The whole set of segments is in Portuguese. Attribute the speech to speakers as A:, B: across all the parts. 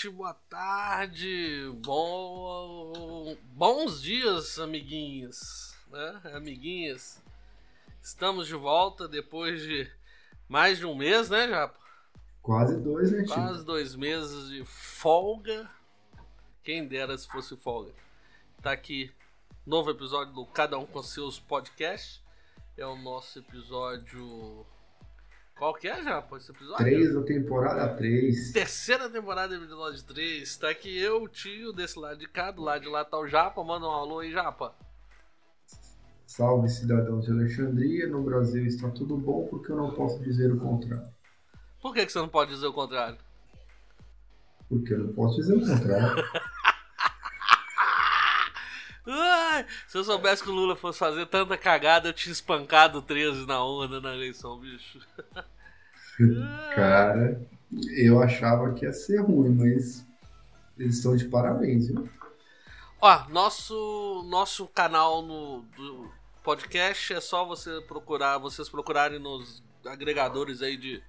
A: Noite, boa tarde, bom... bons dias, amiguinhos, né? Amiguinhas. Estamos de volta depois de mais de um mês, né, Japa?
B: Quase dois, né, tio?
A: Quase dois meses de folga. Quem dera se fosse folga. Tá aqui, novo episódio do Cada Um com Seus Podcasts. É o nosso episódio qual que é, já, esse episódio?
B: 3 da temporada 3.
A: Terceira temporada do episódio 3. Tá aqui eu, o tio, desse lado de cá, do lado de lá tá o Japa. Manda um alô aí, Japa.
B: Salve, cidadãos de Alexandria. No Brasil está tudo bom porque eu não posso dizer o contrário.
A: Por que, que você não pode dizer o contrário?
B: Porque eu não posso dizer o contrário.
A: Se eu soubesse que o Lula fosse fazer tanta cagada, eu tinha espancado 13 na onda na eleição, bicho.
B: Cara, eu achava que ia ser ruim, mas eles estão de parabéns, viu?
A: Ó, nosso, nosso canal no do podcast é só você procurar, vocês procurarem nos agregadores aí de,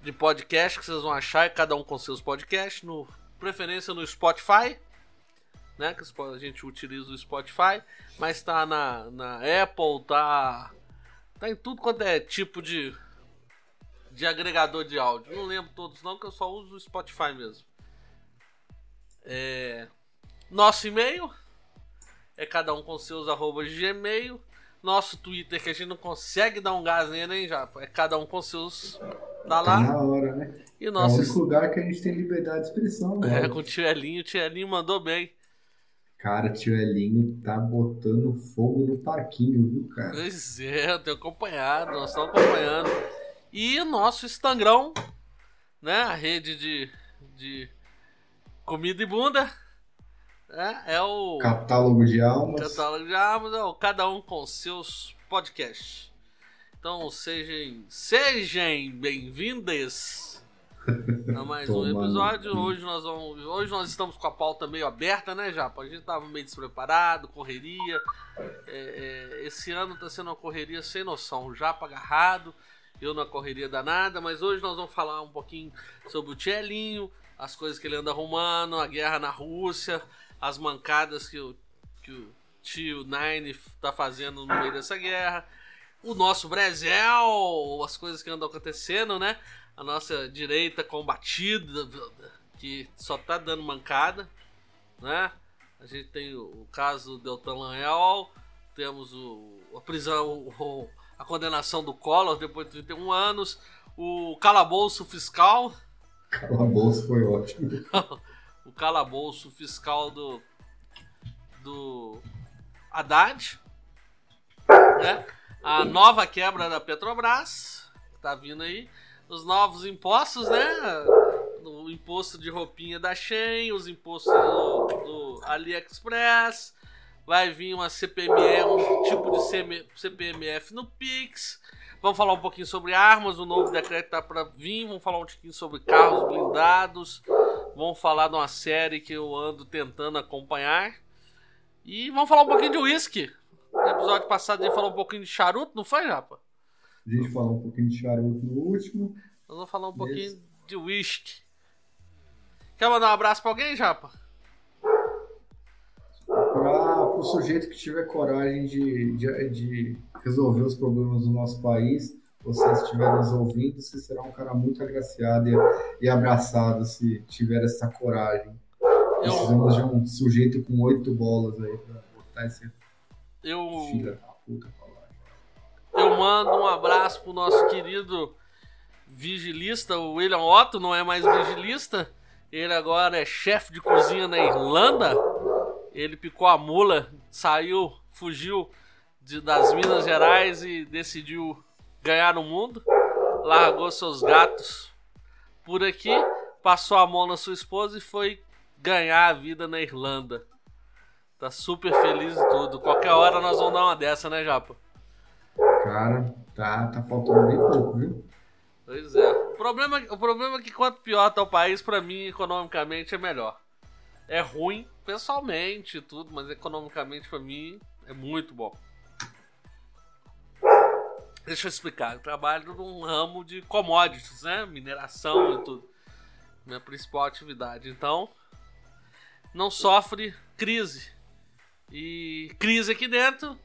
A: de podcast que vocês vão achar, cada um com seus podcasts, no preferência no Spotify né? Que a gente utiliza o Spotify, mas tá na, na Apple, tá. Tá em tudo quanto é tipo de. De agregador de áudio. Não lembro todos não, que eu só uso o Spotify mesmo. É, nosso e-mail é cada um com seus arrobas de gmail. Nosso Twitter, que a gente não consegue dar um gás nele, hein, já? É cada um com seus. Tá lá. Tá
B: na hora, né?
A: E nosso...
B: É o único lugar que a gente tem liberdade de expressão,
A: né? É, com o Tio Elinho. O Tio Elinho mandou bem.
B: Cara, tio Elinho tá botando fogo no parquinho, viu, cara?
A: Pois é, eu tenho acompanhado, nós estamos acompanhando. E nosso Instagram, né? A rede de, de comida e bunda. Né? É o.
B: Catálogo de almas.
A: Catálogo de almas, é o cada um com seus podcasts. Então sejam, sejam bem-vindas a mais um episódio. Hoje nós vamos. Hoje nós estamos com a pauta meio aberta, né, Japa? A gente tava meio despreparado, correria. É, é, esse ano tá sendo uma correria sem noção. O Japa agarrado, eu na correria danada, mas hoje nós vamos falar um pouquinho sobre o Tchelinho, as coisas que ele anda arrumando, a guerra na Rússia, as mancadas que o, que o tio Nine tá fazendo no meio dessa guerra. O nosso Brasil, as coisas que andam acontecendo, né? A nossa direita combatida, que só tá dando mancada, né? A gente tem o, caso do Deltan Lanhol, temos o, a prisão, o, a condenação do Collor depois de 31 anos, o calabouço fiscal.
B: Calabouço foi ótimo.
A: o calabouço fiscal do, do Haddad, né? A nova quebra da Petrobras, que tá vindo aí os novos impostos, né? O imposto de roupinha da Shein, os impostos do, do AliExpress, vai vir uma CPMF, um tipo de CPMF no Pix. Vamos falar um pouquinho sobre armas, o novo decreto tá para vir. Vamos falar um pouquinho sobre carros blindados. Vamos falar de uma série que eu ando tentando acompanhar. E vamos falar um pouquinho de uísque. No episódio passado a gente falou um pouquinho de charuto, não foi, Japa?
B: A gente falou um pouquinho de charuto no último.
A: Nós vamos falar um Esse... pouquinho de whisky. Quer mandar um abraço pra alguém, Japa?
B: Para o sujeito que tiver coragem de, de, de, resolver os problemas do nosso país, você estiver nos ouvindo, você será um cara muito agraciado e, e abraçado se tiver essa coragem. Eu... Precisamos de um sujeito com oito bolas aí pra botar esse
A: eu... filho da puta eu mando um abraço pro nosso querido vigilista, o William Otto, não é mais vigilista. Ele agora é chefe de cozinha na Irlanda. Ele picou a mula, saiu, fugiu de, das Minas Gerais e decidiu ganhar o mundo. Largou seus gatos por aqui, passou a mão na sua esposa e foi ganhar a vida na Irlanda. Tá super feliz e tudo. Qualquer hora nós vamos dar uma dessa, né, Japa?
B: Cara, tá, tá faltando bem pouco, viu?
A: Pois é. O problema, o problema é que quanto pior tá o país, para mim, economicamente, é melhor. É ruim pessoalmente tudo, mas economicamente para mim é muito bom. Deixa eu explicar. Eu trabalho num ramo de commodities, né? Mineração e tudo. Minha principal atividade. Então, não sofre crise. E crise aqui dentro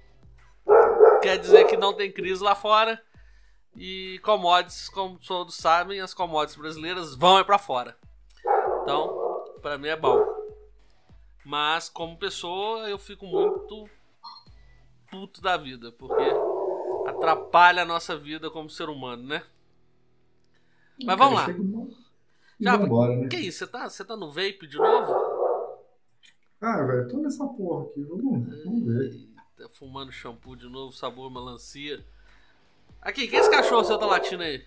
A: quer dizer que não tem crise lá fora. E commodities, como todos sabem, as commodities brasileiras vão é para fora. Então, para mim é bom. Mas como pessoa, eu fico muito puto da vida, porque atrapalha a nossa vida como ser humano, né? Mas vamos lá. Já, embora, né? Que isso? Você tá, você tá no vape de novo?
B: Ah, velho, tô nessa porra aqui. Vamos, vamos ver.
A: Eita, fumando shampoo de novo, sabor melancia. Aqui, quem é esse cachorro seu tá latindo aí?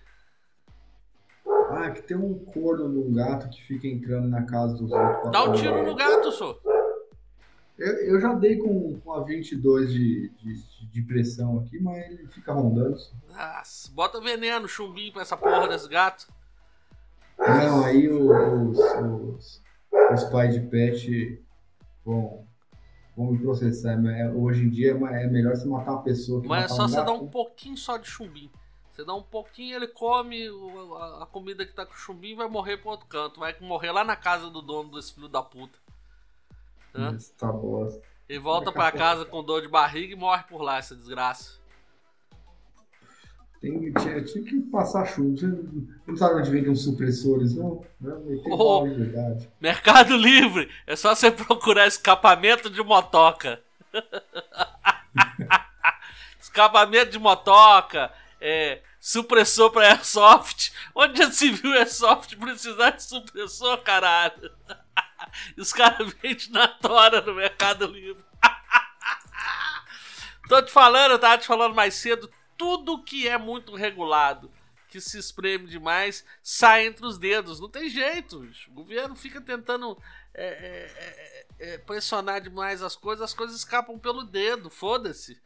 B: Ah, que tem um corno de um gato que fica entrando na casa dos outros.
A: Dá um tiro no gato, só.
B: Eu, eu já dei com, com a 22 de, de, de pressão aqui, mas ele fica rondando.
A: Nossa, bota veneno, chumbinho pra essa porra desse gato.
B: Não, aí os, os, os pais de pet vão, vão me processar. Hoje em dia é, é melhor você matar uma pessoa que
A: Mas
B: é
A: só
B: um
A: você dar um pouquinho só de chumbinho. Você dá um pouquinho, ele come a, comida que tá com chumbinho e vai morrer pro outro canto. Vai morrer lá na casa do dono desse filho da puta.
B: Hã? Tá bosta.
A: E volta pra casa com dor de barriga e morre por lá, essa desgraça.
B: Tem, tinha, tinha que passar chuva. Você não sabe onde vende uns supressores, não? Não, tem
A: Oh.
B: verdade.
A: Mercado Livre! É só você procurar escapamento de motoca. escapamento de motoca, é, supressor pra airsoft. Onde já se viu airsoft precisar de supressor, caralho? Os caras vendem na tora no Mercado Livre. Tô te falando, eu tava te falando mais cedo, tudo que é muito regulado, que se espreme demais, sai entre os dedos. Não tem jeito. bicho. O governo fica tentando é, é, é, é, pressionar demais as coisas, as coisas escapam pelo dedo, foda-se.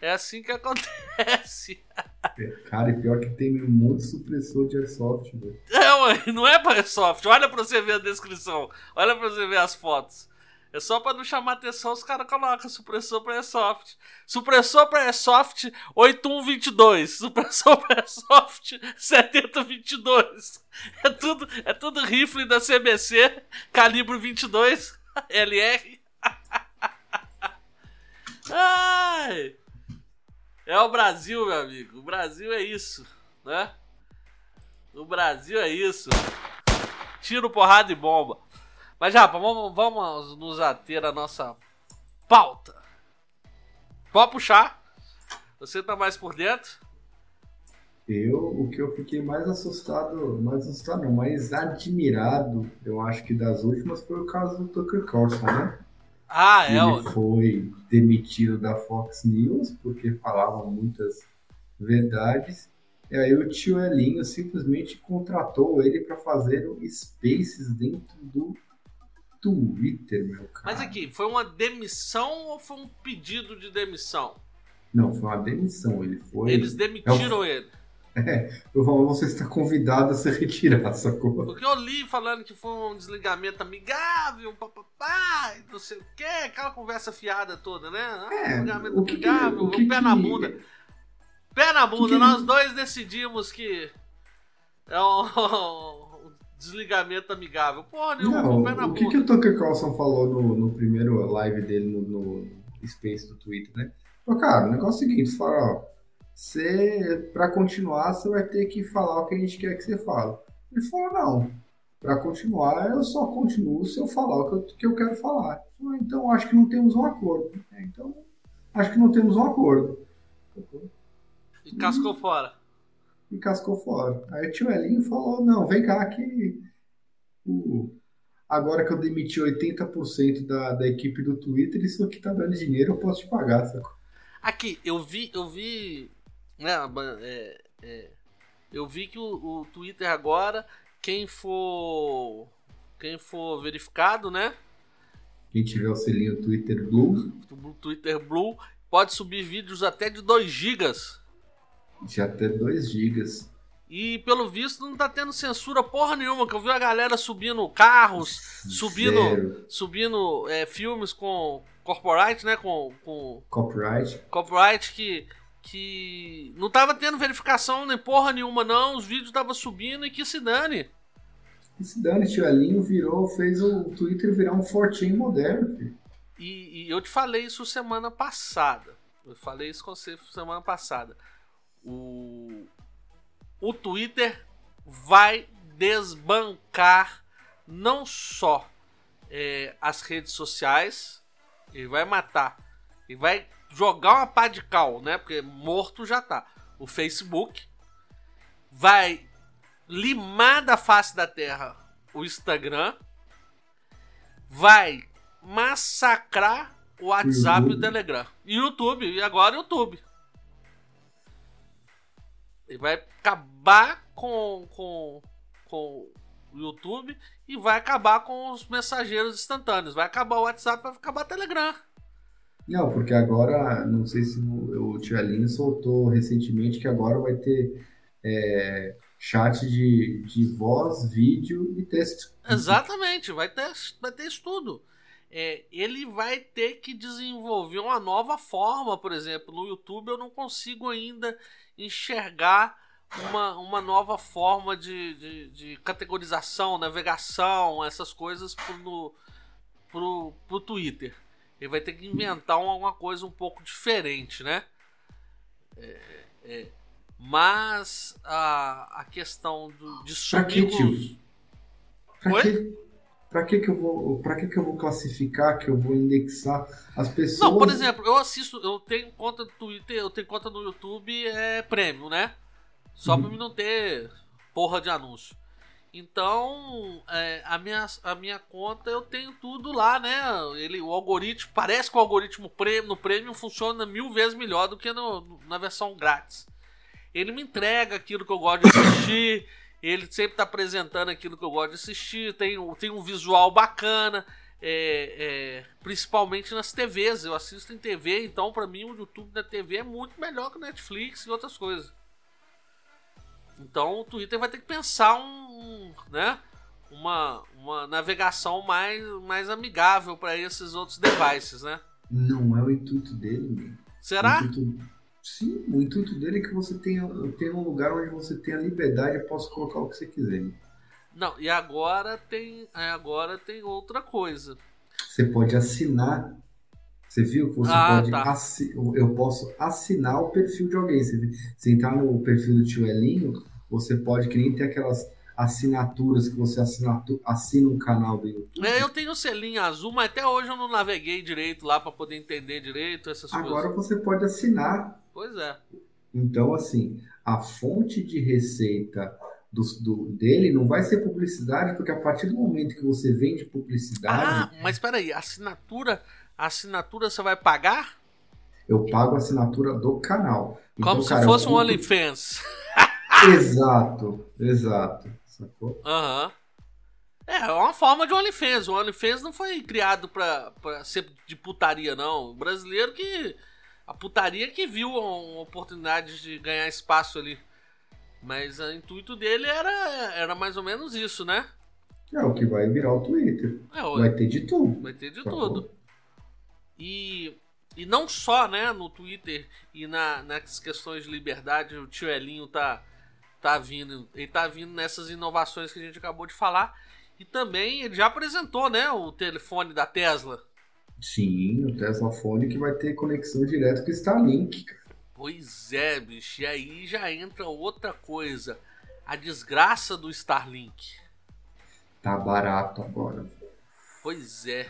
A: É assim que acontece.
B: Cara, e pior que tem um monte de supressor de airsoft, velho.
A: É, não é para Airsoft. Olha pra você ver a descrição. Olha pra você ver as fotos. É só pra não chamar atenção, os caras colocam supressor pra Airsoft. Supressor pra Airsoft 8122. Supressor pra Airsoft 7022. É tudo, é tudo rifle da CBC, calibre 22, LR. Ai! É o Brasil, meu amigo. O Brasil é isso, né? O Brasil é isso. Tiro, porrada e bomba. Mas, Japa, vamos, vamos nos ater à nossa pauta. Pode puxar. Você tá mais por dentro?
B: Eu, o que eu fiquei mais assustado, mais assustado não, mais admirado, eu acho que das últimas foi o caso do Tucker Carlson, né?
A: Ah, é.
B: Ele foi demitido da Fox News porque falava muitas verdades. E aí o tio Elinho simplesmente contratou ele para fazer o Spaces dentro do Twitter, meu cara.
A: Mas aqui, foi uma demissão ou foi um pedido de demissão?
B: Não, foi uma demissão. Ele foi.
A: Eles demitiram ele.
B: Eu falo, você está convidado a se retirar, sacou?
A: Porque eu li falando que foi um desligamento amigável, papapá, não sei o que, aquela conversa fiada toda, né? Ah,
B: É,
A: desligamento
B: o que
A: amigável,
B: o que
A: pé na
B: que-
A: bunda. Pé na bunda,
B: que
A: nós dois decidimos que é um desligamento amigável. Porra, nenhuma, foi
B: Não,
A: pé na
B: o que, que o Tucker Carlson falou no, no primeiro live dele no, no Space do Twitter, né? Falou, cara, o negócio é o seguinte, você fala, ó, você, pra continuar, você vai ter que falar o que a gente quer que você fale. Ele falou, não, pra continuar, eu só continuo se eu falar o que eu, que eu quero falar. Falou, então, acho que não temos um acordo. É, então, acho que não temos um acordo.
A: E cascou fora.
B: E cascou fora. Aí o tio Elinho falou, não, vem cá que o- agora que eu demiti 80% da, da equipe do Twitter, isso aqui tá dando dinheiro, eu posso te pagar, sacou?
A: Aqui, eu vi, eu vi, né, é, é, eu vi que o, o Twitter agora, quem for, quem for verificado, né,
B: Quem tiver o selinho Twitter Blue,
A: Twitter Blue, pode subir vídeos até de 2 gigas.
B: De até 2 gigas.
A: E pelo visto não tá tendo censura porra nenhuma, que eu vi a galera subindo carros, subindo,
B: Zero
A: subindo é, filmes com corporate, né, com, com
B: copyright.
A: copyright que que não tava tendo verificação nem porra nenhuma, não. Os vídeos estavam subindo e que se dane.
B: Que se dane, tio Elinho virou, fez o Twitter virar um fortinho moderno, filho.
A: E, e, eu te falei isso semana passada. Eu falei isso com você semana passada. O, o Twitter vai desbancar não só é, as redes sociais, ele vai matar, ele vai jogar uma pá de cal, né? Porque morto já tá. O Facebook vai limar da face da terra o Instagram, vai massacrar o WhatsApp uhum. e o Telegram. E o YouTube, e agora o YouTube. Ele vai acabar com, com, com o YouTube e vai acabar com os mensageiros instantâneos. Vai acabar o WhatsApp, vai acabar o Telegram.
B: Não, porque agora, não sei se o, o Tio Aline soltou recentemente que agora vai ter é, chat de, de voz, vídeo e texto.
A: Exatamente, vai ter, vai ter isso tudo. É, ele vai ter que desenvolver uma nova forma, por exemplo, no YouTube eu não consigo ainda enxergar uma, uma nova forma de, de, de categorização, navegação, essas coisas pro, pro, pro Twitter. Ele vai ter que inventar uma coisa um pouco diferente, né? É, é, mas a, a questão do, de
B: sumir pra que, que, pra que, que eu vou para que, que eu vou classificar que eu vou indexar as pessoas
A: não por exemplo eu assisto eu tenho conta no Twitter eu tenho conta no YouTube é prêmio né só uhum. pra mim não ter porra de anúncio. Então, é, a, minha, a minha conta eu tenho tudo lá, né? Ele, o algoritmo, parece que o algoritmo prêmio, no Premium funciona mil vezes melhor do que no, na versão grátis. Ele me entrega aquilo que eu gosto de assistir, ele sempre está apresentando aquilo que eu gosto de assistir, tem, tem um visual bacana, é, é, principalmente nas TVs. Eu assisto em TV, então para mim o YouTube da TV é muito melhor que o Netflix e outras coisas. Então o Twitter vai ter que pensar um, né, uma, uma navegação mais, mais amigável para esses outros devices, né?
B: Não é o intuito dele, meu.
A: Será?
B: O intuito, sim, o intuito dele é que você tenha, tenha um lugar onde você tenha liberdade e possa colocar o que você quiser.
A: Não, e agora tem, é, agora tem outra coisa.
B: Você pode assinar você viu que você ah, pode. Tá. Assi... Eu posso assinar o perfil de alguém. Você, você entrar no perfil do tio Elinho, você pode, que nem ter aquelas assinaturas que você assina, assina um canal do YouTube.
A: É, eu tenho o selinho azul, mas até hoje eu não naveguei direito lá para poder entender direito essas
B: Agora
A: coisas.
B: Agora você pode assinar.
A: Pois é.
B: Então, assim, a fonte de receita do, do, dele não vai ser publicidade, porque a partir do momento que você vende publicidade.
A: Ah, mas peraí, assinatura assinatura você vai pagar?
B: Eu pago a assinatura do canal.
A: Então, Como cara, se fosse um OnlyFans.
B: exato, exato. Sacou?
A: Aham. Uhum. É, é uma forma de OnlyFans. O OnlyFans não foi criado pra, pra ser de putaria, não. O brasileiro que. A putaria que viu uma oportunidade de ganhar espaço ali. Mas o intuito dele era, era mais ou menos isso, né?
B: É o que vai virar o Twitter. É, vai ter de tudo.
A: Vai ter de tudo. E, e não só né, no Twitter e na, nas questões de liberdade, o tio Elinho tá, tá vindo. Ele tá vindo nessas inovações que a gente acabou de falar. E também ele já apresentou né, o telefone da Tesla.
B: Sim, o Tesla Phone que vai ter conexão direto com o Starlink.
A: Pois é, bicho. E aí já entra outra coisa. A desgraça do Starlink.
B: Tá barato agora.
A: Pois é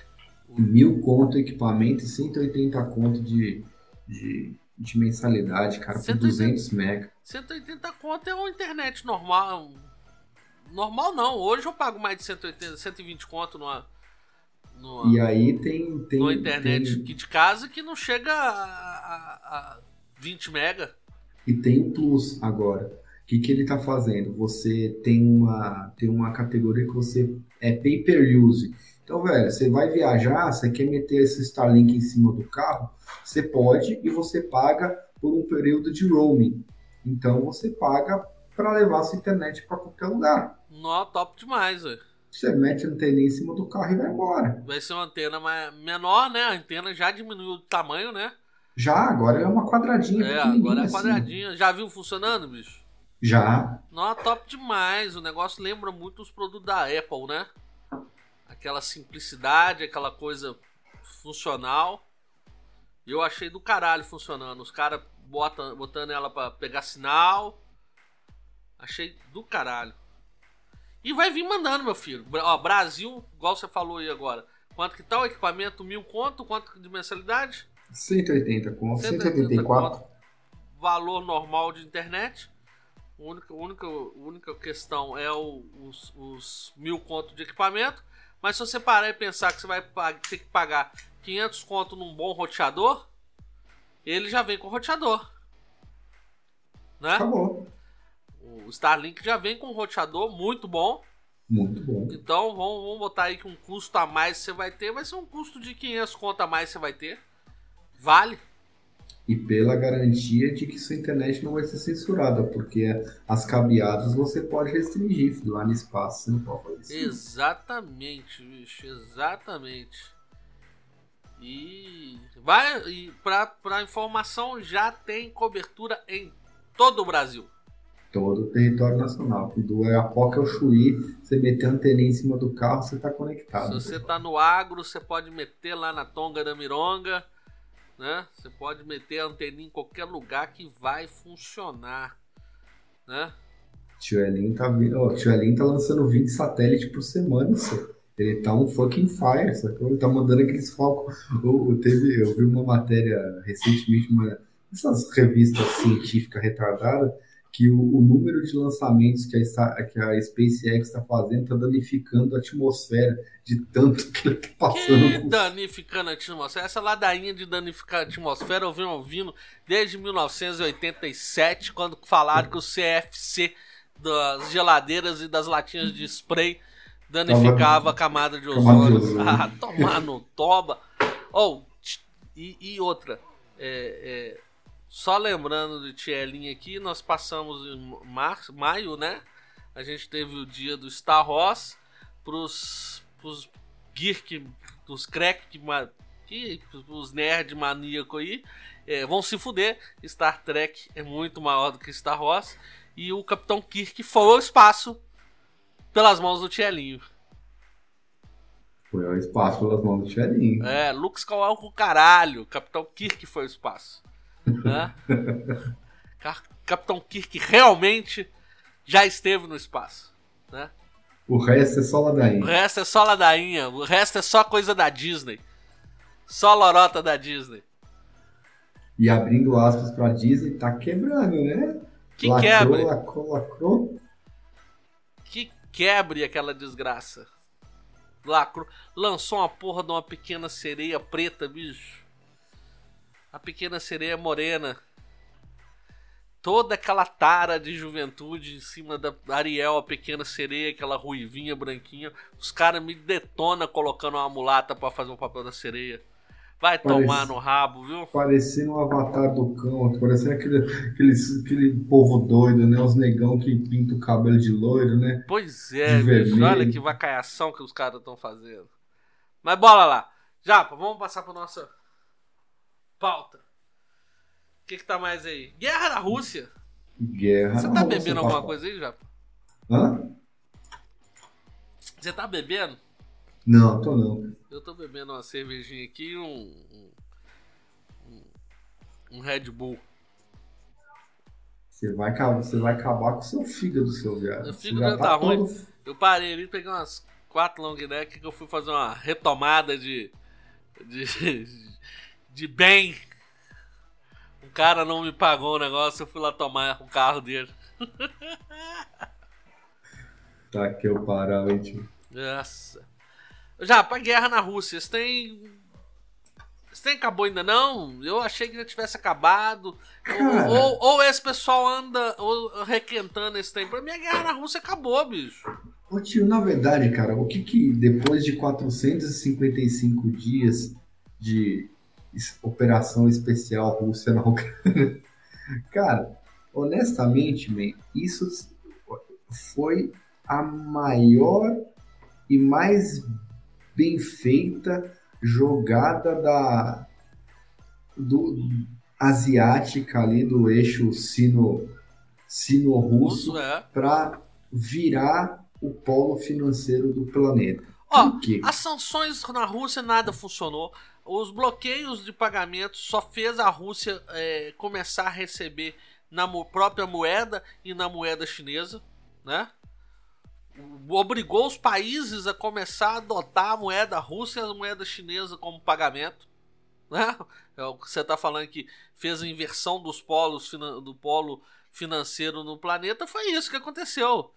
B: mil conto equipamento e 180 conto de, de, de mensalidade, cara, 180, por 200 mega.
A: 180 conto é uma internet normal. Normal não, hoje eu pago mais de 180, 120 conto numa,
B: numa, e aí tem, tem
A: internet tem... de casa que não chega a, a, a 20 mega.
B: E tem o Plus agora. O que, que ele está fazendo? Você tem uma, tem uma categoria que você é pay per use então, velho, você vai viajar, você quer meter esse Starlink em cima do carro, você pode e você paga por um período de roaming. Então, você paga para levar sua internet para qualquer lugar.
A: Nó, top demais, velho.
B: Você mete a antena em cima do carro e vai embora.
A: Vai ser uma antena mais menor, né? A antena já diminuiu o tamanho, né?
B: Já, agora é uma quadradinha.
A: É, agora é assim. quadradinha. Já viu funcionando, bicho?
B: Já.
A: Não, top demais. O negócio lembra muito os produtos da Apple, né? Aquela simplicidade, aquela coisa funcional. E eu achei do caralho funcionando. Os caras botando ela pra pegar sinal. Achei do caralho. E vai vir mandando, meu filho. Ó, Brasil, igual você falou aí agora. Quanto que tá o equipamento? Mil conto? Quanto de mensalidade?
B: 180 conto. 184. Conto.
A: Valor normal de internet. A única, única, única questão é o, os, os mil conto de equipamento. Mas se você parar e pensar que você vai ter que pagar 500 conto num bom roteador, ele já vem com roteador. Né?
B: Acabou.
A: O Starlink já vem com um roteador muito bom.
B: Muito bom.
A: Então vamos, vamos botar aí que um custo a mais você vai ter. Vai ser um custo de 500 conto a mais você vai ter. Vale.
B: E pela garantia de que sua internet não vai ser censurada, porque as cabeadas você pode restringir, lá no espaço você não pode fazer isso.
A: Exatamente, bicho, exatamente. E vai e para informação já tem cobertura em todo o Brasil
B: todo o território nacional. Do Arapoca ao Chuí, você meter a antena em cima do carro, você está conectado.
A: Se você está no agro, você pode meter lá na Tonga da Mironga, né? Você pode meter a antena em qualquer lugar que vai funcionar, né?
B: Tio Elin tá, oh, tio Elin tá lançando 20 satélites por semana, só. Ele tá um fucking fire, sacou? Ele tá mandando aqueles focos. Eu, eu, teve, eu vi uma matéria recentemente, uma dessas revistas científicas retardadas, que o, o, número de lançamentos que a, que a SpaceX está fazendo está danificando a atmosfera de tanto que ele está passando.
A: Que danificando a atmosfera? Essa ladainha de danificar a atmosfera eu venho ouvindo desde 1987, quando falaram que o CFC das geladeiras e das latinhas de spray danificava a camada de ozônio. Ah, tomar no toba. Oh, e, e outra. É, é só lembrando de Tielinha aqui, nós passamos em março, maio, né? A gente teve o dia do Star Wars pros, pros geek, dos crack que, os nerd maníaco aí é, vão se fuder. Star Trek é muito maior do que Star Wars. E o Capitão Kirk foi ao espaço pelas mãos do Tielinho.
B: Foi ao espaço pelas mãos do Tielinho.
A: É, Luke Skywalker, caralho. Capitão Kirk foi ao espaço. Né? Capitão Kirk realmente já esteve no espaço. Né?
B: O resto é só ladainha.
A: O resto é só ladainha. O resto é só coisa da Disney. Só lorota da Disney.
B: E abrindo aspas pra Disney, tá quebrando, né?
A: Que lacrou, quebre.
B: Lacrou, lacrou.
A: Que quebre aquela desgraça. Lacrou. Lançou uma porra de uma pequena sereia preta, bicho a pequena sereia morena. Toda aquela tara de juventude em cima da Ariel, a pequena sereia, aquela ruivinha branquinha. Os caras me detonam colocando uma mulata para fazer o papel da sereia. Vai Parece, tomar no rabo, viu?
B: Parecendo um avatar do cão, parecendo aquele, aquele, aquele povo doido, né? Os negão que pinta o cabelo de loiro, né?
A: Pois é, bicho, olha que vacaiação que os caras estão fazendo. Mas bola lá. Japa, vamos passar para nossa Pauta. O que, que tá mais aí? Guerra na Rússia.
B: Guerra
A: Você tá bebendo alguma coisa aí, Japa?
B: Hã?
A: Você tá bebendo?
B: Não, tô não.
A: Eu tô bebendo uma cervejinha aqui e um, um, um Red Bull.
B: Você vai, você vai acabar com o seu fígado, seu viado.
A: Meu fígado tá, tá ruim. Todo... Eu parei ali, peguei umas quatro long neck que eu fui fazer uma retomada de, de, de bem. Um cara não me pagou o negócio, eu fui lá tomar o carro dele.
B: tá que eu parar, hein, tio.
A: Nossa. Já, pra guerra na Rússia, você tem. Você tem acabou ainda não? Eu achei que já tivesse acabado. Ou, ou, ou, esse pessoal anda ou, requentando esse tempo. Pra mim, a guerra na Rússia acabou, bicho.
B: Ô tio, na verdade, cara, o que que depois de 455 dias de operação especial Rússia na Ucrânia. Cara, honestamente, man, isso foi a maior e mais bem feita jogada da do, asiática ali do eixo sino sino-russo é. para virar o polo financeiro do planeta.
A: Ó, as sanções na Rússia nada funcionou. Os bloqueios de pagamento só fez a Rússia é, começar a receber na própria moeda e na moeda chinesa, né? Obrigou os países a começar a adotar a moeda russa e a moeda chinesa como pagamento, né? É o que você está falando que fez a inversão dos polos do polo financeiro no planeta, foi isso que aconteceu.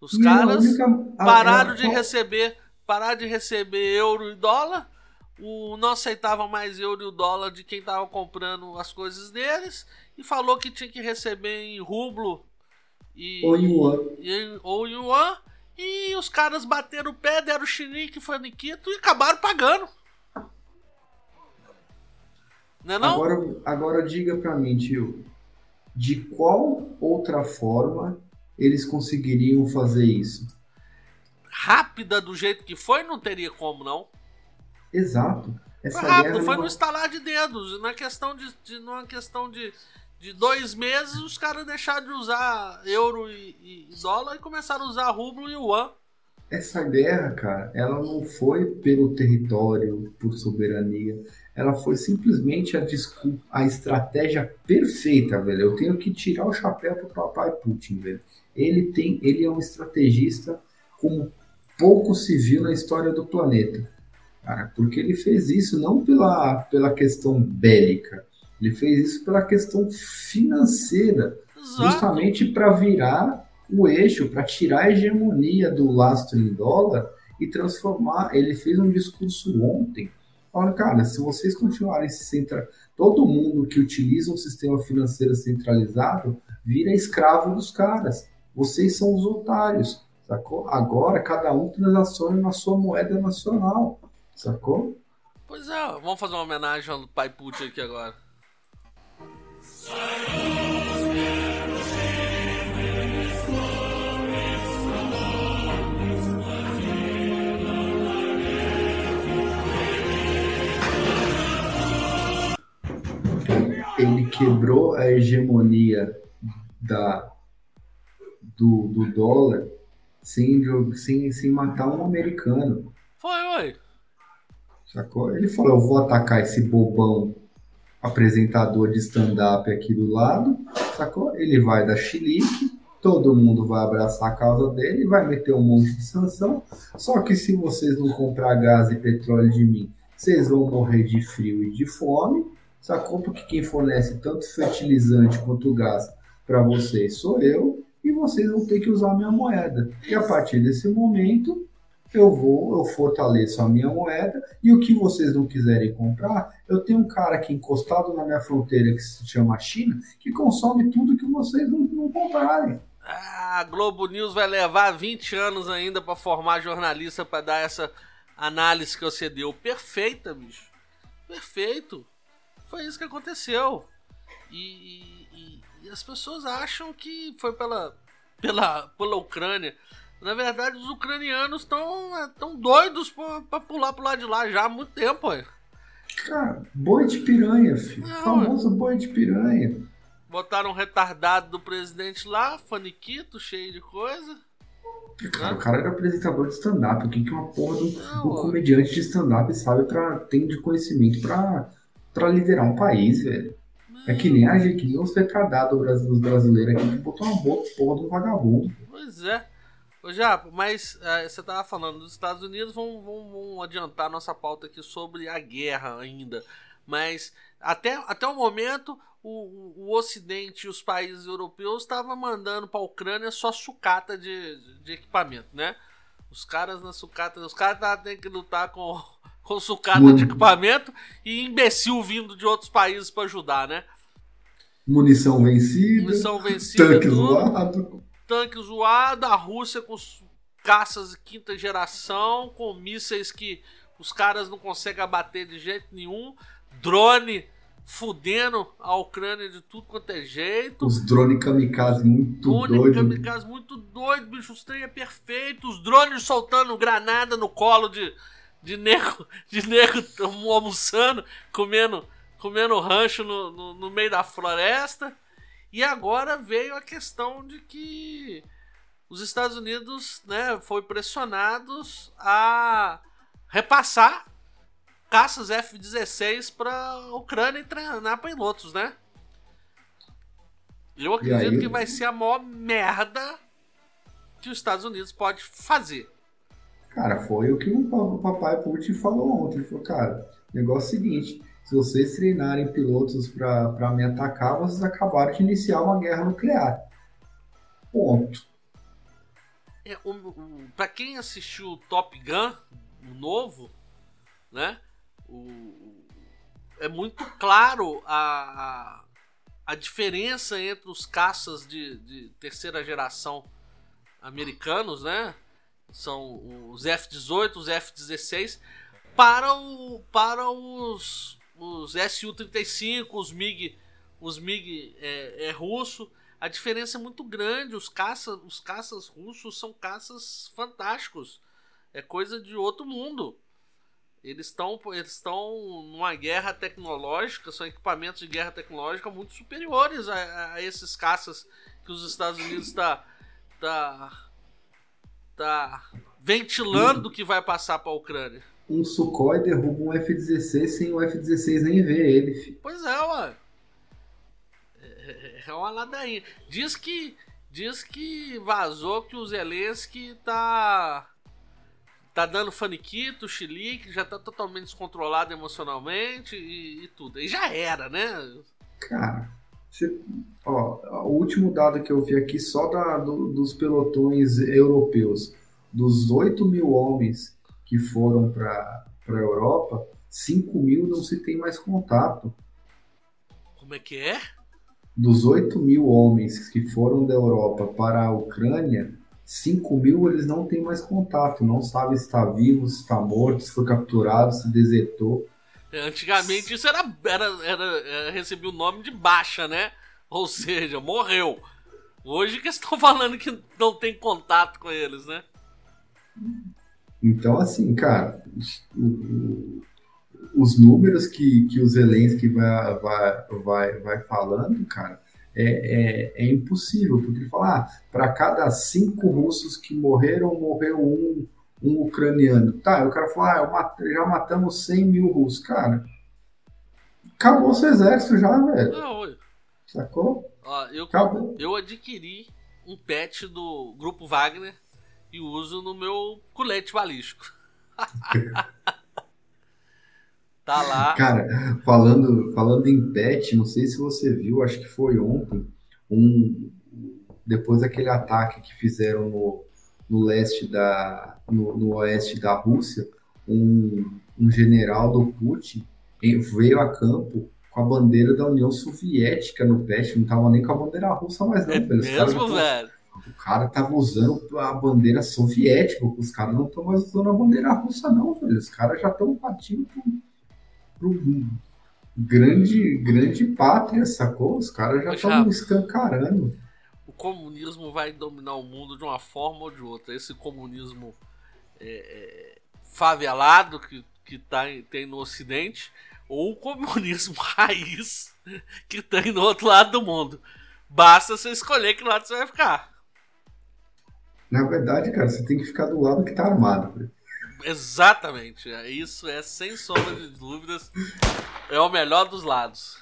A: Os caras única... pararam de receber, pararam de receber euro e dólar, o, não aceitava mais euro e dólar de quem estava comprando as coisas deles e falou que tinha que receber em rublo e,
B: ou yuan.
A: E, ou yuan e os caras bateram o pé, deram chinique, faniquito e acabaram pagando.
B: Não é não? Agora, agora diga pra mim, tio, de qual outra forma eles conseguiriam fazer isso?
A: Rápida do jeito que foi, não teria como, não.
B: Exato.
A: Essa foi rápido, foi no estalar de dedos. Na questão de, de, numa questão de, de dois meses, os caras deixaram de usar euro e, e, dólar e começaram a usar rublo e yuan.
B: Essa guerra, cara, ela não foi pelo território, por soberania. Ela foi simplesmente a, desculpa, a estratégia perfeita, velho. Eu tenho que tirar o chapéu pro papai Putin, velho. Ele tem, ele é um estrategista como pouco se viu na história do planeta cara, porque ele fez isso não pela, pela questão bélica, ele fez isso pela questão financeira, Exato. justamente para virar o eixo, para tirar a hegemonia do lastro em dólar e transformar. Ele fez um discurso ontem. Olha, cara, se vocês continuarem se centrar, todo mundo que utiliza um sistema financeiro centralizado vira escravo dos caras. Vocês são os otários, sacou? Agora cada um transaciona na sua moeda nacional. Sacou?
A: Pois é, vamos fazer uma homenagem ao pai Putin aqui agora.
B: Ele quebrou a hegemonia da, do, do dólar sem, sem, sem matar um americano.
A: Foi, oi.
B: Sacou? Ele falou: eu vou atacar esse bobão apresentador de stand-up aqui do lado, sacou? Ele vai dar chilique, todo mundo vai abraçar a causa dele, vai meter um monte de sanção. Só que se vocês não comprar gás e petróleo de mim, vocês vão morrer de frio e de fome, sacou? Porque quem fornece tanto fertilizante quanto gás para vocês sou eu, e vocês vão ter que usar minha moeda. E a partir desse momento, eu vou, eu fortaleço a minha moeda e o que vocês não quiserem comprar, eu tenho um cara aqui encostado na minha fronteira que se chama China, que consome tudo que vocês não, não comprarem.
A: Ah, a Globo News vai levar 20 anos ainda para formar jornalista para dar essa análise que você deu. Perfeita, bicho. Perfeito. Foi isso que aconteceu. E, e, e as pessoas acham que foi pela, pela, pela Ucrânia. Na verdade, os ucranianos estão é, tão doidos pra, pular pro lado de lá já há muito tempo. Ué.
B: Cara, boi de piranha, filho. Não, Famoso boi de piranha.
A: Botaram um retardado do presidente lá, faniquito, cheio de coisa.
B: Cara, o cara era apresentador de stand-up. O que, que uma porra do um comediante de stand-up sabe pra, tem de conhecimento pra, pra liderar um país, velho? É que nem a gente, que nem os retardados brasileiros aqui que botou uma boca porra do vagabundo.
A: Pois é. Ô, Japo, mas é, você estava falando dos Estados Unidos, vamos, vamos, vamos adiantar nossa pauta aqui sobre a guerra ainda. Mas até, até o momento, o, o Ocidente e os países europeus estavam mandando para a Ucrânia só sucata de, de equipamento, né? Os caras na sucata, os caras têm que lutar com, com sucata de equipamento e imbecil vindo de outros países para ajudar, né?
B: Munição vencida.
A: Munição vencida.
B: Tanque zoado
A: tanque zoado, a Rússia com caças de quinta geração, com mísseis que os caras não conseguem abater de jeito nenhum, drone fudendo a Ucrânia de tudo quanto é jeito.
B: Os drones kamikaze muito doidos. Drone
A: kamikaze muito doido, bicho. Os trem é perfeito. Os drones soltando granada no colo de, de nego, de nego almoçando, comendo comendo rancho no, no, no meio da floresta. E agora veio a questão de que os Estados Unidos né, foi pressionados a repassar caças F-16 para a Ucrânia e treinar pilotos, né? Eu acredito que vai ser a maior merda que os Estados Unidos pode fazer.
B: Cara, foi o que o papai Putin falou ontem. Ele falou, cara, o negócio é o seguinte: se vocês treinarem pilotos para me atacar, vocês acabaram de iniciar uma guerra nuclear. Ponto.
A: É, para quem assistiu Top Gun, o novo, né? O, é muito claro a, a, a, diferença entre os caças de, de terceira geração americanos, né? São os F-18, os F-16, para, o, para os, os Su-35, os MiG, os MiG é, é, russo. A diferença é muito grande. Os caças, os caças russos são caças fantásticos. É coisa de outro mundo. Eles estão eles estão numa guerra tecnológica, são equipamentos de guerra tecnológica muito superiores a, a esses caças que os Estados Unidos está tá, tá ventilando que vai passar para a Ucrânia.
B: Um Sukhoi derruba um F-16 sem o F-16 nem ver ele. Filho.
A: Pois é, ué. É, é uma ladainha. Diz que diz que vazou que o Zelensky tá tá dando faniquito, chilique, já tá totalmente descontrolado emocionalmente e, e tudo. E já era, né?
B: Cara, você, ó, o último dado que eu vi aqui só da, do, dos pelotões europeus, dos 8 mil homens que foram para a Europa, 5 mil não se tem mais contato.
A: Como é que é?
B: Dos 8 mil homens que foram da Europa para a Ucrânia, 5 mil eles não têm mais contato, não sabem se está vivo, se está morto, se foi capturado, se desertou.
A: É, antigamente isso era, era, era, era recebia o nome de baixa, né? Ou seja, morreu. Hoje que estão falando que não tem contato com eles, né?
B: Então, assim, cara, os números que, que o Zelensky vai, vai, vai, vai falando, cara, é, é, é impossível, porque ele fala, ah, para cada cinco russos que morreram, morreu um, um ucraniano. Tá, o cara fala, ah, mat já matamos 100 mil russos. Cara, acabou seu exército já, velho. Não, Sacou?
A: Ó, eu, acabou. eu adquiri um pet do Grupo Wagner e uso no meu colete balístico. Tá lá.
B: Cara, falando, falando em pet, não sei se você viu, acho que foi ontem, um, depois daquele ataque que fizeram no, no leste da. No, no oeste da Rússia, um, um general do Putin veio a campo com a bandeira da União Soviética no pet, não tava nem com a bandeira russa mais não,
A: é. Mesmo, velho?
B: O cara tava usando a bandeira soviética, os caras não estão mais usando a bandeira russa não, velho. Os caras já estão partindo pro grande, grande pátria, sacou? Os caras já estão escancarando.
A: O comunismo vai dominar o mundo de uma forma ou de outra. Esse comunismo é, é, favelado que, que tá, tem no Ocidente, ou o comunismo raiz que tem no outro lado do mundo. Basta você escolher que lado você vai ficar.
B: Na verdade, cara, você tem que ficar do lado que tá armado.
A: Exatamente. Isso é, sem sombra de dúvidas, é o melhor dos lados.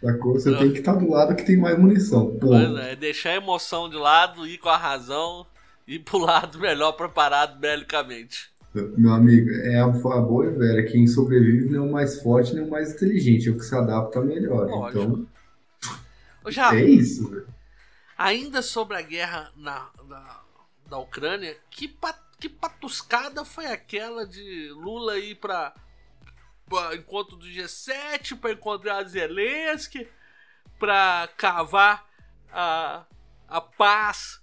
B: Sacou? Você tem que estar do lado que tem mais munição.
A: Pois é, deixar a emoção de lado, ir com a razão e pro lado melhor preparado belicamente.
B: Meu amigo, é a boa e velha. Quem sobrevive não é o mais forte nem o mais inteligente, é o que se adapta melhor. Lógico. Então.
A: Já,
B: é isso, velho.
A: Ainda sobre a guerra na, na da Ucrânia, que pat que patuscada foi aquela de Lula ir para encontro do G7, para encontrar Zelensky, para cavar a, a paz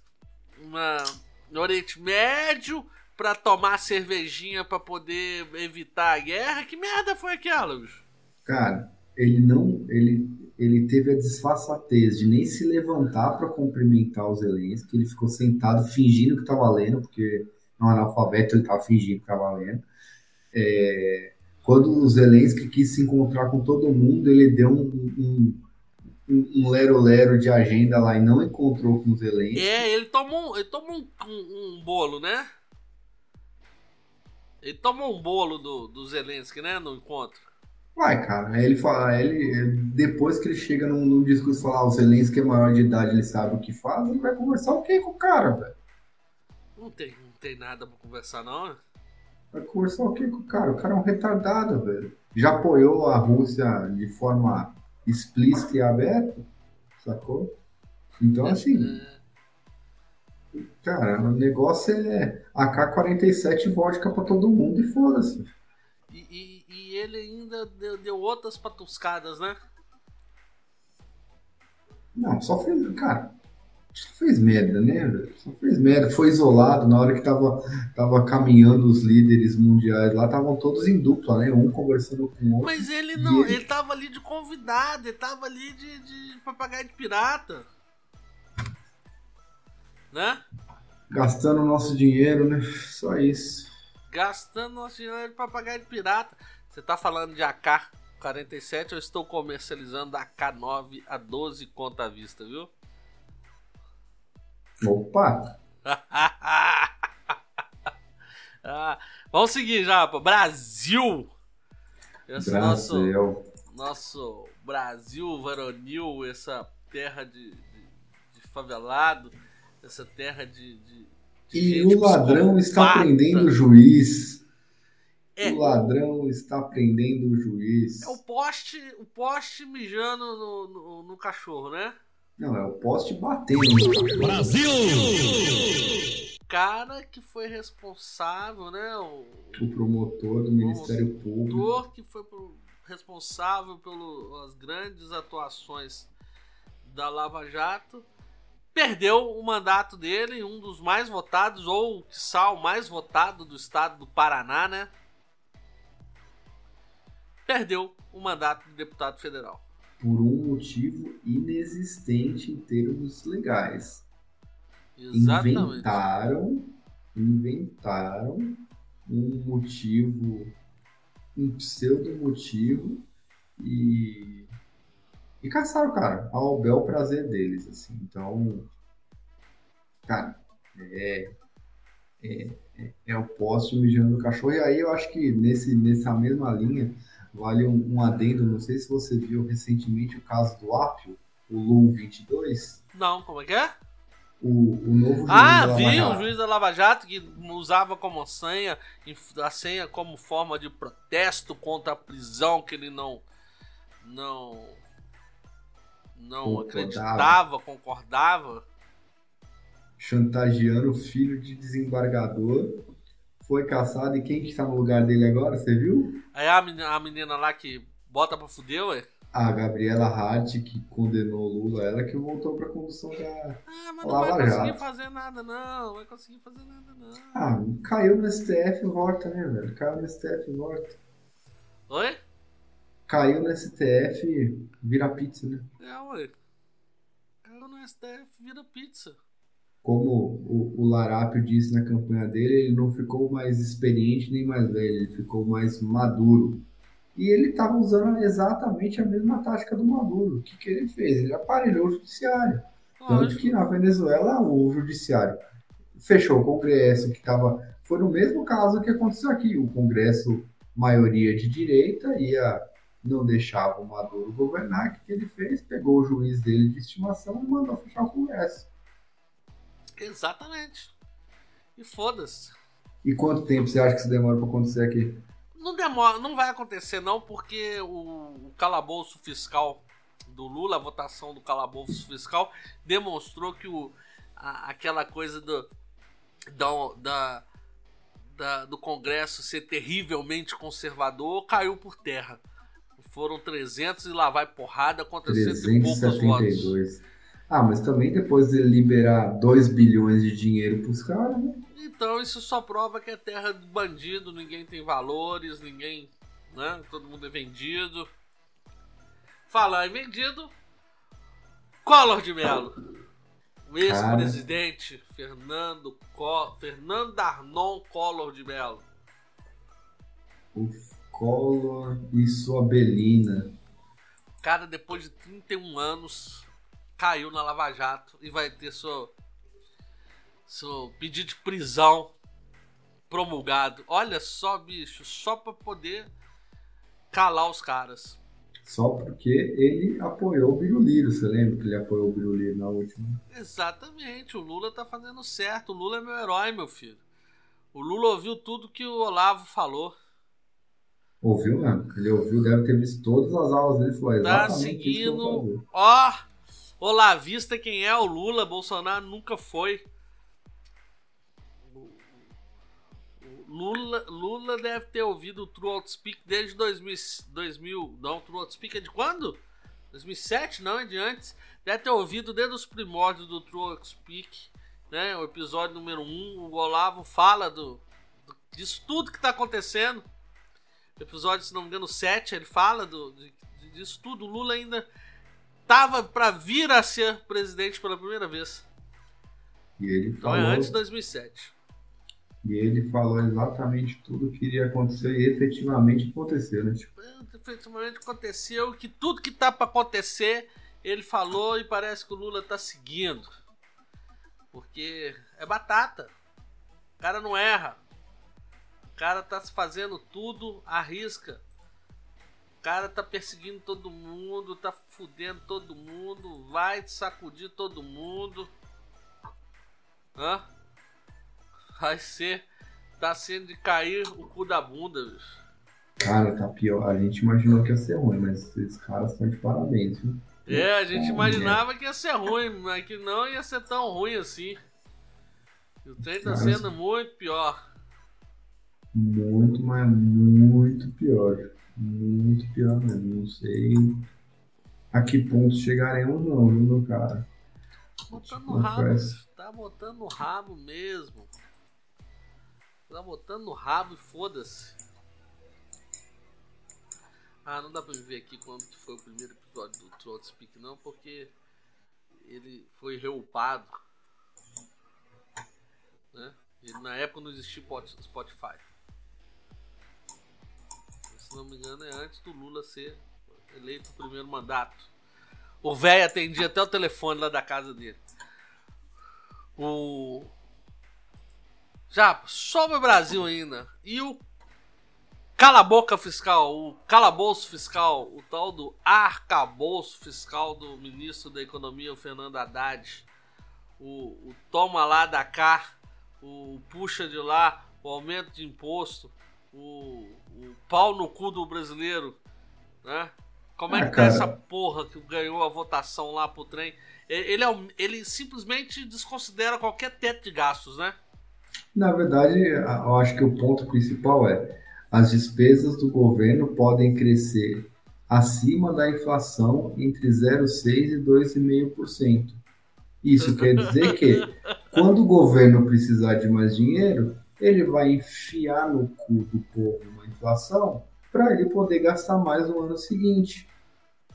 A: na, no Oriente Médio, para tomar cervejinha para poder evitar a guerra? Que merda foi aquela, bicho?
B: Cara, ele não. Ele, ele teve a disfarçatez de nem se levantar para cumprimentar o Zelensky, ele ficou sentado fingindo que estava lendo, porque um analfabeto, ele estava fingindo que estava lendo. É, quando o Zelensky quis se encontrar com todo mundo, ele deu um, um, um, lero-lero de agenda lá e não encontrou com o Zelensky.
A: É, ele tomou, ele tomou um, um, um bolo, né? Ele tomou um bolo do, do Zelensky, né, no encontro.
B: Vai, cara. Ele fala, ele, depois que ele chega num, num discurso e fala, ah, o Zelensky é maior de idade, ele sabe o que faz, ele vai conversar o quê com o cara, velho?
A: Não tem, não tem nada pra conversar, não.
B: Vai conversar o quê com o cara? O cara é um retardado, velho. Já apoiou a Rússia de forma explícita e aberta, sacou? Então, assim. É. Cara, o negócio é AK-47 vodka pra todo mundo e foda-se.
A: E, e, ele ainda deu, deu outras patuscadas, né?
B: Não, só fez. Cara, só fez merda, né, Só fez merda. Foi isolado na hora que tava, tava caminhando os líderes mundiais lá, estavam todos em dupla, né? Um conversando com o outro.
A: Mas ele não, ele... ele tava ali de convidado, ele tava ali de, de papagaio de pirata. Né?
B: Gastando nosso dinheiro, né? Só isso.
A: Gastando nosso dinheiro de papagaio de pirata. Você tá falando de AK-47, eu estou comercializando a AK-9 a 12 conta à vista, viu?
B: Opa!
A: ah, vamos seguir já, Brasil!
B: Esse Brasil.
A: Nosso, nosso Brasil varonil, essa terra de, de, de favelado, essa terra de. de,
B: de e o ladrão está prendendo o juiz. É. O ladrão está prendendo o juiz.
A: É o poste, o poste mijando no, no, no cachorro, né?
B: Não, é o poste batendo no
A: Brasil! Cara que foi responsável, né? O,
B: o promotor do o Ministério Público. O promotor
A: que foi responsável pelas grandes atuações da Lava Jato. Perdeu o mandato dele, um dos mais votados, ou quiçá o mais votado do estado do Paraná, né? Perdeu o mandato de deputado federal
B: por um motivo inexistente em termos legais. Exatamente. Inventaram, inventaram um motivo, um pseudo motivo e e caçaram cara ao bel prazer deles, assim. Então, cara, é, é, é, é o poste mijando o cachorro. E aí eu acho que nesse, nessa mesma linha Vale um, um, adendo, não sei se você viu recentemente o caso do Apio, o Lu 22.
A: Não, como é que é?
B: O, o novo juiz
A: Ah, vi o juiz da Lava Jato que usava como senha, a senha como forma de protesto contra a prisão que ele não não não concordava. acreditava, concordava.
B: Chantageando o filho de desembargador foi caçado e quem que está no lugar dele agora, você viu?
A: É a menina, a menina lá que bota pra fuder, ué?
B: A Gabriela Hart, que condenou o Lula, ela que voltou pra condução da
A: Ah, mas não Lava vai conseguir Jato. fazer nada não, não vai conseguir fazer nada não.
B: Ah, caiu no STF e volta, né, velho? Caiu no STF e volta.
A: Oi?
B: Caiu no STF, vira pizza, né?
A: É, ué. Caiu no STF, vira pizza
B: como o, o Larápio disse na campanha dele, ele não ficou mais experiente nem mais velho, ele ficou mais maduro. E ele estava usando exatamente a mesma tática do Maduro. O que, que ele fez? Ele aparelhou o judiciário. Tanto que na Venezuela o judiciário fechou o Congresso, que estava. Foi no mesmo caso que aconteceu aqui. O Congresso, maioria de direita, ia não deixava o Maduro governar. O que, que ele fez? Pegou o juiz dele de estimação e mandou fechar o Congresso.
A: Exatamente. E foda-se.
B: E quanto tempo você acha que isso demora para acontecer aqui?
A: Não demora, não vai acontecer não, porque o, o calabouço fiscal do Lula, a votação do calabouço fiscal, demonstrou que o, a, aquela coisa do, da, da, da, do Congresso ser terrivelmente conservador caiu por terra. Foram 300 e lá vai porrada contra 372. cento e poucos votos.
B: Ah, mas também depois de liberar 2 bilhões de dinheiro pros caras, né?
A: Então isso só prova que é terra de bandido, ninguém tem valores, ninguém. né? Todo mundo é vendido. Falar em vendido. Collor de Mello. O ex-presidente Fernando, Co... Fernando Arnon Collor de Mello.
B: O Collor e sua Belina.
A: Cara, depois de 31 anos, caiu na Lava Jato e vai ter seu, seu pedido de prisão promulgado. Olha só, bicho, só para poder calar os caras.
B: Só porque ele apoiou o Biruliro, você lembra que ele apoiou o Biruliro na última?
A: Exatamente, o Lula tá fazendo certo. O Lula é meu herói, meu filho. O Lula ouviu tudo que o Olavo falou.
B: Ouviu mesmo? Ele ouviu, deve ter visto todas as aulas dele. Falou,
A: tá seguindo. Ó, Olavista quem é o Lula, Bolsonaro nunca foi. Lula, Lula deve ter ouvido o True Outspeak desde 2000, 2000. Não, True Outspeak é de quando? 2007? Não, é de antes. Deve ter ouvido desde os primórdios do True Outspeak, né? O episódio número 1. Um, o Olavo fala do, do, disso tudo que está acontecendo. Episódio, se não me engano, 7, ele fala do, de, disso tudo. O Lula ainda tava para vir a ser presidente pela primeira vez.
B: E ele falou...
A: Então é antes de 2007.
B: E ele falou exatamente tudo que iria acontecer e efetivamente aconteceu, né?
A: Efetivamente aconteceu que tudo que tá para acontecer ele falou e parece que o Lula tá seguindo. Porque é batata. O cara não erra. O cara tá fazendo tudo à risca. O cara tá perseguindo todo mundo, tá fudendo todo mundo, vai sacudir todo mundo. Hã? vai ser. Tá sendo de cair o cu da bunda, bicho.
B: Cara, tá pior. A gente imaginou que ia ser ruim, mas esses caras estão de parabéns, viu?
A: É, a gente imaginava que ia ser ruim, mas que não ia ser tão ruim assim. O trem tá sendo muito pior.
B: Muito, mas muito pior. Muito pior mesmo. Não sei a que ponto chegaremos não, viu, meu cara?
A: Botando no rabo, tá botando no rabo mesmo. Tá botando no rabo e foda-se. Ah, não dá pra ver aqui quando que foi o primeiro episódio do Troll Speak não, porque ele foi reupado. Né? E na época não existia Spotify. Se não me engano é antes do Lula ser eleito o primeiro mandato. O velho atendia até o telefone lá da casa dele. O já, sobre o Brasil ainda. E o cala-boca fiscal, o calabouço fiscal, o tal do arcabouço fiscal do ministro da Economia, o Fernando Haddad. O, o toma lá da cá, o puxa de lá, o aumento de imposto, o, o pau no cu do brasileiro, né? Como é ah, que tá essa porra que ganhou a votação lá pro trem? Ele, é, ele simplesmente desconsidera qualquer teto de gastos, né?
B: Na verdade, eu acho que o ponto principal é as despesas do governo podem crescer acima da inflação entre 0,6% e 2,5%. Isso quer dizer que, quando o governo precisar de mais dinheiro, ele vai enfiar no cu do povo inflação para ele poder gastar mais no ano seguinte.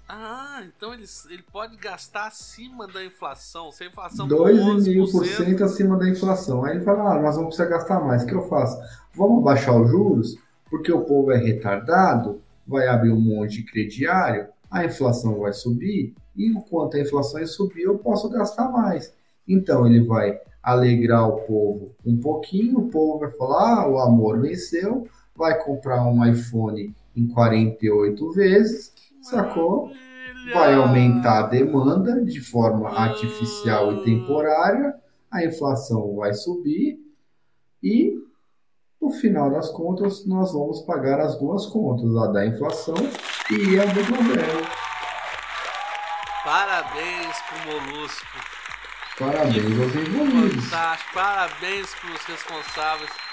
A: Ah, então ele, ele pode gastar acima da inflação. Se a inflação
B: 2,5% acima da inflação. Aí ele fala: ah, nós vamos precisar gastar mais. O que eu faço? Vamos baixar os juros, porque o povo é retardado, vai abrir um monte de crediário, a inflação vai subir, e enquanto a inflação subir, eu posso gastar mais. Então ele vai alegrar o povo um pouquinho, o povo vai falar: ah, o amor venceu, vai comprar um iPhone em 48 vezes sacou? Vai aumentar a demanda de forma artificial e temporária, a inflação vai subir e, no final das contas, nós vamos pagar as duas contas, a da inflação e a do governo.
A: Parabéns pro Molusco.
B: Parabéns aos envolvidos.
A: Fantástico. Parabéns pros responsáveis.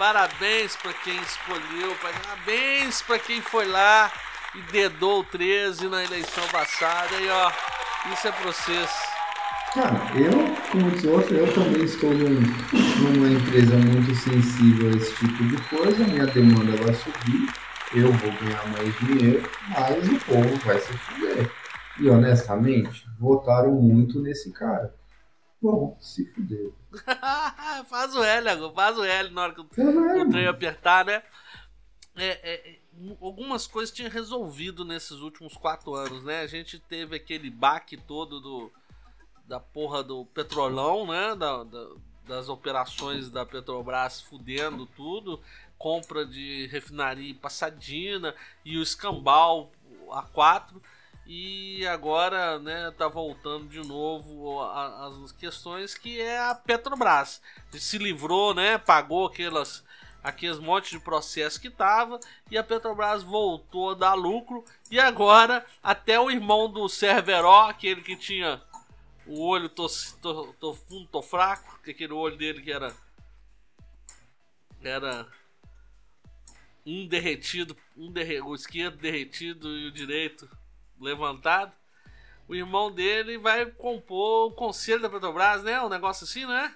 A: Parabéns para quem escolheu. Parabéns para quem foi lá e dedou o 13 na eleição passada. E ó, isso é processo.
B: Cara, eu, como muitos outros, eu também estou num, numa empresa muito sensível a esse tipo de coisa. Minha demanda vai subir, eu vou ganhar mais dinheiro, mas o povo vai se fuder. E honestamente, votaram muito nesse cara. Bom, se fuder.
A: faz o L, agora, faz o L na hora que o, o trem apertar, né? é, é, algumas coisas tinha resolvido nesses últimos quatro anos, né? A gente teve aquele baque todo do da porra do petrolão, né? Da, da, das operações da Petrobras fudendo tudo, compra de refinaria passadina e o escambau a quatro e agora né, tá voltando de novo as questões que é a Petrobras. Se livrou, né? Pagou aquelas aqueles montes de processo que tava e a Petrobras voltou a dar lucro e agora até o irmão do Cerveró, aquele que tinha o olho tô, tô, tô fundo, tô fraco, aquele olho dele que era era um derretido, um derre, o esquerdo derretido e o direito levantado. O irmão dele vai compor o conselho da Petrobras, né? Um negócio assim, não é?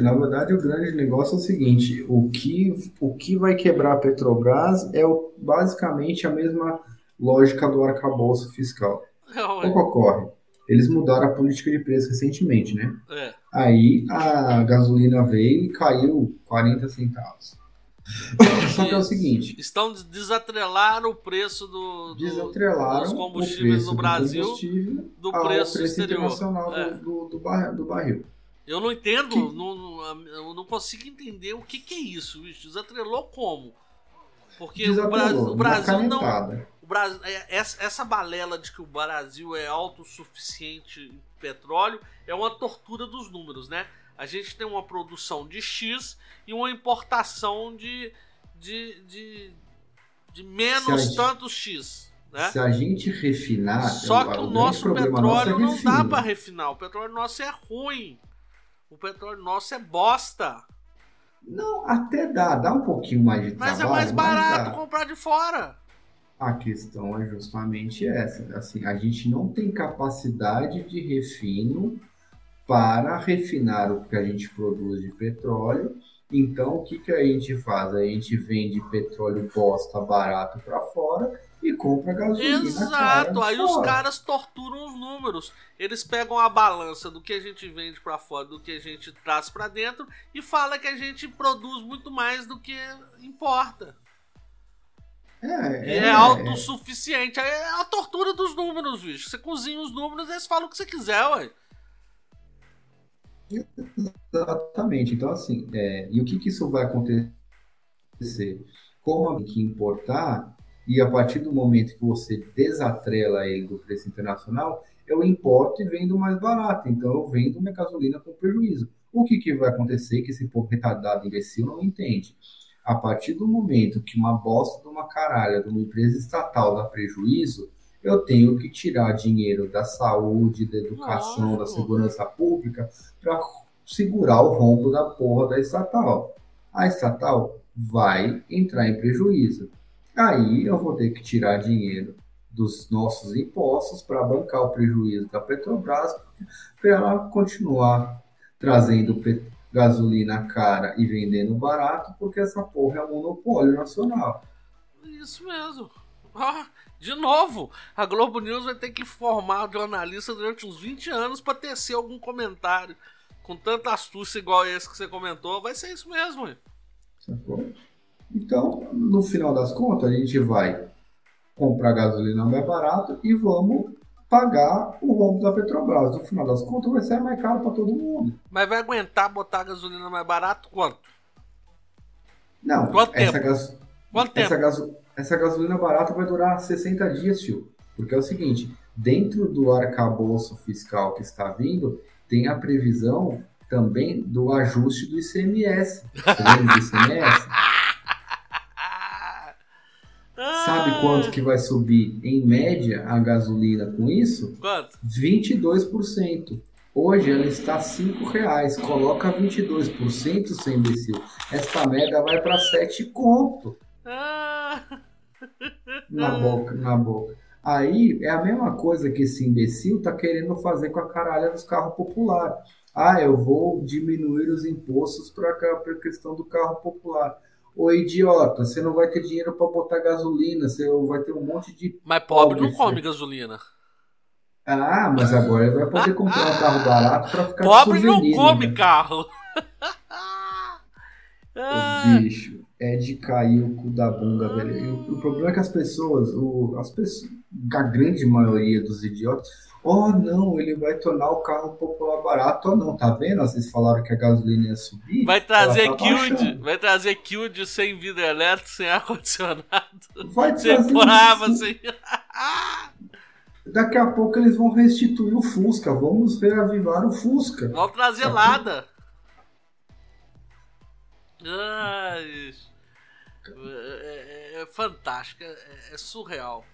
B: Na verdade, o grande negócio é o seguinte: o que, o que vai quebrar a Petrobras é o, basicamente a mesma lógica do arcabouço fiscal. o que ocorre? Eles mudaram a política de preço recentemente, né? É. Aí a gasolina veio e caiu 40 centavos. Só que é o seguinte:
A: estão desatrelaram o preço do,
B: do dos
A: combustíveis no Brasil
B: do, preço, preço internacional é. do, do, barril, do barril.
A: Eu não entendo, que... não, eu não consigo entender o que, que é isso. Bicho. Desatrelou como? Porque o Brasil, o Brasil não. O Brasil, é, essa, essa balela de que o Brasil é autossuficiente em petróleo é uma tortura dos números, né? A gente tem uma produção de X e uma importação de, de, de, de menos gente, tantos X. Né?
B: Se a gente refinar.
A: Só que o, o nosso petróleo nosso é não dá para refinar. O petróleo nosso é ruim. O petróleo nosso é bosta.
B: Não, até dá, dá um pouquinho mais de
A: mas
B: trabalho.
A: Mas é mais barato comprar de fora.
B: A questão é justamente essa. Assim, a gente não tem capacidade de refino para refinar o que a gente produz de petróleo. Então, o que, que a gente faz? A gente vende petróleo bosta barato para fora e compra gasolina. Exato,
A: aí
B: fora.
A: os caras torturam os números. Eles pegam a balança do que a gente vende para fora, do que a gente traz para dentro e fala que a gente produz muito mais do que importa. É, é, é autossuficiente. É a tortura dos números, bicho. Você cozinha os números e eles falam o que você quiser, ué.
B: Exatamente. Então, assim, é, e o que, que isso vai acontecer? Como que importar, e a partir do momento que você desatrela ele do preço internacional, eu importo e vendo mais barato. Então, eu vendo minha gasolina com prejuízo. O que, que vai acontecer que esse povo retardado imbecil não entende? A partir do momento que uma bosta de uma caralha de uma empresa estatal dá prejuízo, eu tenho que tirar dinheiro da saúde, da educação, da segurança pública para segurar o rombo da porra da estatal. A estatal vai entrar em prejuízo. Aí eu vou ter que tirar dinheiro dos nossos impostos para bancar o prejuízo da Petrobras, para ela continuar trazendo gasolina cara e vendendo barato, porque essa porra é um monopólio nacional.
A: Isso mesmo. Ah, de novo, a Globo News vai ter que formar jornalista durante uns 20 anos para tecer algum comentário com tanta astúcia igual esse que você comentou. Vai ser isso mesmo.
B: Sacou? Então, no final das contas, a gente vai comprar gasolina mais barato e vamos pagar o rombo da Petrobras. No final das contas, vai ser mais caro para todo mundo.
A: Mas vai aguentar botar gasolina mais barato quanto?
B: Não, quanto essa tempo? Gas... Quanto essa tempo? Gaso essa gasolina barata vai durar 60 dias, tio. Porque é o seguinte, dentro do arcabouço fiscal que está vindo, tem a previsão também do ajuste do ICMS. Você lembra do ICMS? Sabe quanto que vai subir em média a gasolina com isso?
A: Quanto?
B: 22%. Hoje ela está R$ reais. Coloca 22%, sem imbecil. Esta merda vai para 7 conto. Na boca, na boca. Aí é a mesma coisa que esse imbecil tá querendo fazer com a caralha dos carros populares. Ah, eu vou diminuir os impostos para a questão do carro popular. Ô idiota, você não vai ter dinheiro para botar gasolina, você vai ter um monte de.
A: Mas pobre, não come gasolina.
B: Ah, mas agora ele vai poder comprar um carro barato para ficar
A: Pobre não come né? carro.
B: bicho, é de cair o cu da bunda, velho. E o, o problema é que as pessoas, o, as pessoas, a grande maioria dos idiotas, oh não, ele vai tornar o carro popular barato ou não, tá vendo? Vocês falaram que a gasolina ia subir.
A: Vai trazer tá Qd, vai trazer Qd sem vidro elétrico, sem ar-condicionado.
B: Vai
A: sem
B: trazer
A: porava, sem.
B: Daqui a pouco eles vão restituir o Fusca. Vamos reavivar o Fusca.
A: Vão trazer
B: Sabe?
A: lada. Ai, é, é- é fantástico, é, é surreal.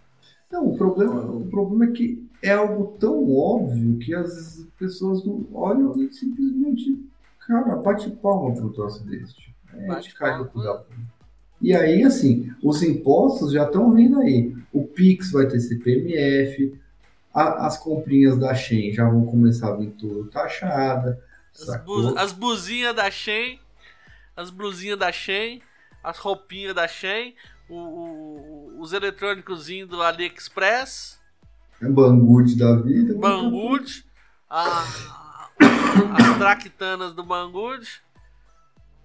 B: Não, o problema, o problema é que é algo tão óbvio que as pessoas não olham e simplesmente, cara, bate palma pro troço desse. Tipo, é,
A: Bate
B: no
A: palma.
B: cu da bunda. E aí, assim, os impostos já estão vindo aí. O Pix vai ter CPMF, a- as comprinhas da Shen já vão começar a vir tudo taxada.
A: As, bu- as blusinhas da Shen, as blusinhas da Shen, as roupinhas da Shen, o- o- os eletrônicos do AliExpress,
B: Banggood da vida.
A: Banggood, a- as traquitanas do Banggood.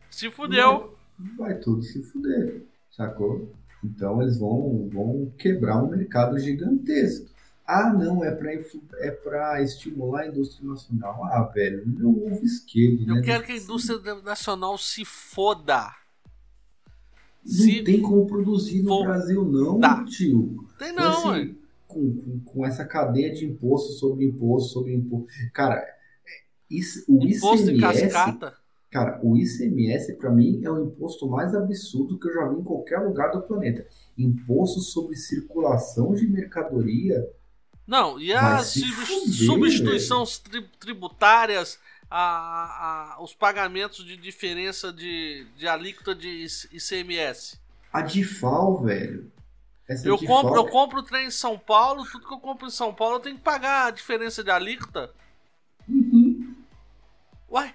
A: Se fudeu.
B: Vai tudo se fuder, sacou? Então eles vão, vão quebrar um mercado gigantesco. Ah, não, é pra, influ- é pra estimular a indústria nacional. Ah, velho, meu ovo esquerdo,
A: Eu
B: né?
A: quero que a indústria nacional se foda.
B: Não
A: Se
B: tem como produzir no
A: for-
B: Brasil, não,
A: Tá.
B: tio.
A: tem
B: Com
A: não,
B: esse-
A: ué.
B: com, com, com essa cadeia de imposto sobre imposto sobre imposto. Cara, isso, o
A: Imposto
B: ICMS,
A: cascata.
B: Cara, o ICMS, para mim, é o imposto mais absurdo que eu já vi em qualquer lugar do planeta. Imposto sobre circulação de mercadoria.
A: Não, e as substituições tri- tributárias, a- a- os pagamentos de diferença de, de alíquota de IC- ICMS.
B: A DIFAL, velho. Essa
A: Eu
B: DIFAL,
A: compro, eu compro trem em São Paulo, tudo que eu compro em São Paulo eu tenho que pagar a diferença de alíquota.
B: Uhum.
A: Uai,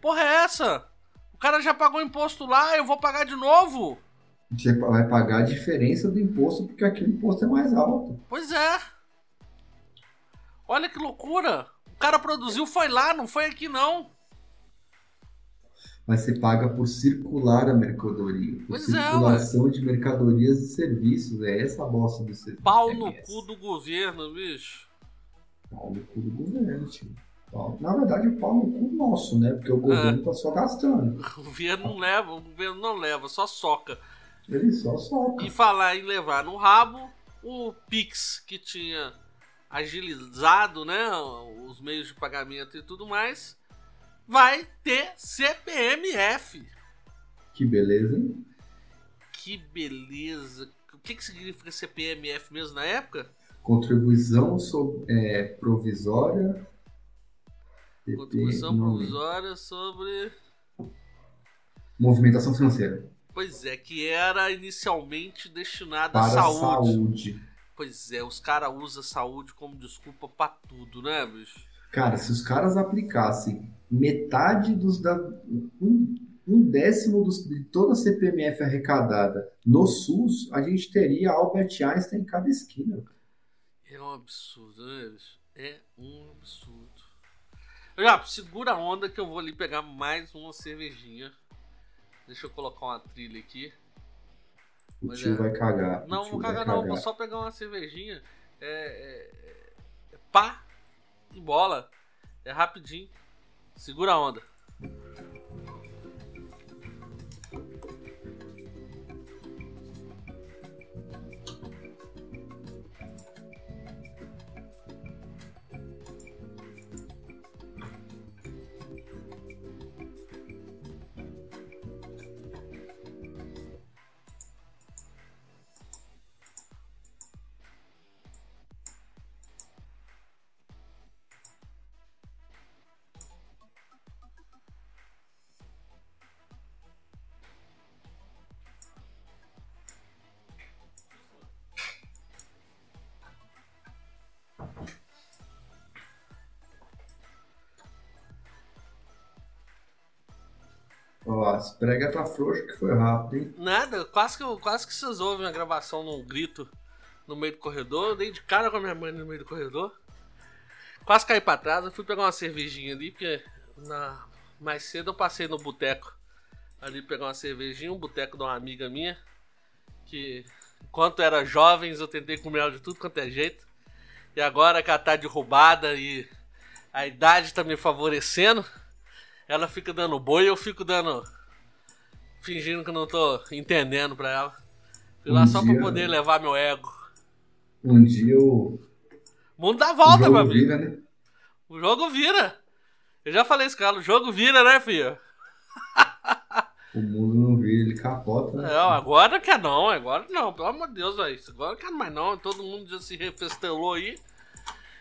A: porra é essa? O cara já pagou imposto lá, eu vou pagar de novo?
B: Você vai pagar a diferença do imposto porque aqui o imposto é mais alto.
A: Pois é. Olha que loucura. O cara produziu, foi lá, não foi aqui não.
B: Mas você paga por circular a mercadoria. Por
A: Pois é,
B: circulação de mercadorias e serviços. É essa a bosta do serviço.
A: Pau no cu do governo, bicho.
B: Pau no cu do governo, tio. Na verdade, o pau no cu nosso, né? Porque o governo tá só gastando.
A: O governo não leva, o governo não leva, só soca.
B: Ele só soca.
A: E falar em levar no rabo, o Pix, que tinha agilizado né, os meios de pagamento e tudo mais, vai ter CPMF.
B: Que beleza, hein?
A: Que beleza. O que, que significa CPMF mesmo na época?
B: Contribuição sob- é, provisória.
A: Contribuição provisória sobre.
B: Movimentação financeira.
A: Pois é, que era inicialmente destinada à saúde.
B: saúde.
A: Pois é, os caras usam saúde como desculpa pra tudo, né, bicho?
B: Cara, se os caras aplicassem metade dos. Da, um, um décimo dos, de toda a CPMF arrecadada no SUS, a gente teria Albert Einstein em cada esquina.
A: É um absurdo, né, bicho? É um absurdo. Já, segura a onda que eu vou ali pegar mais uma cervejinha. Deixa eu colocar uma trilha aqui.
B: O
A: Mas
B: tio
A: é.
B: vai cagar.
A: Não,
B: vai
A: cagar não, vou só pegar uma cervejinha. É, é, é pá e bola. É rapidinho. Segura a onda.
B: As prega tá frouxo que foi rápido, hein?
A: Nada, quase que, quase que vocês ouvem a gravação num grito no meio do corredor. Eu dei de cara com a minha mãe no meio do corredor. Quase caí pra trás, eu fui pegar uma cervejinha ali, porque na, mais cedo eu passei no boteco ali pegar uma cervejinha, um boteco de uma amiga minha, que enquanto era jovens eu tentei comer ela de tudo quanto é jeito. E agora que ela tá derrubada e a idade tá me favorecendo, ela fica dando boi eu fico dando. Fingindo que não tô entendendo pra ela. Fui lá um só dia, pra poder levar meu ego.
B: Um dia o.
A: mundo dá volta, meu amigo. Vira, né? O jogo vira. Eu já falei isso, cara. O jogo vira, né, filho?
B: O mundo não vira, ele capota. Né?
A: Não, agora quer não, agora não, pelo amor de Deus, velho. Agora quer mais não. Todo mundo já se refestelou aí.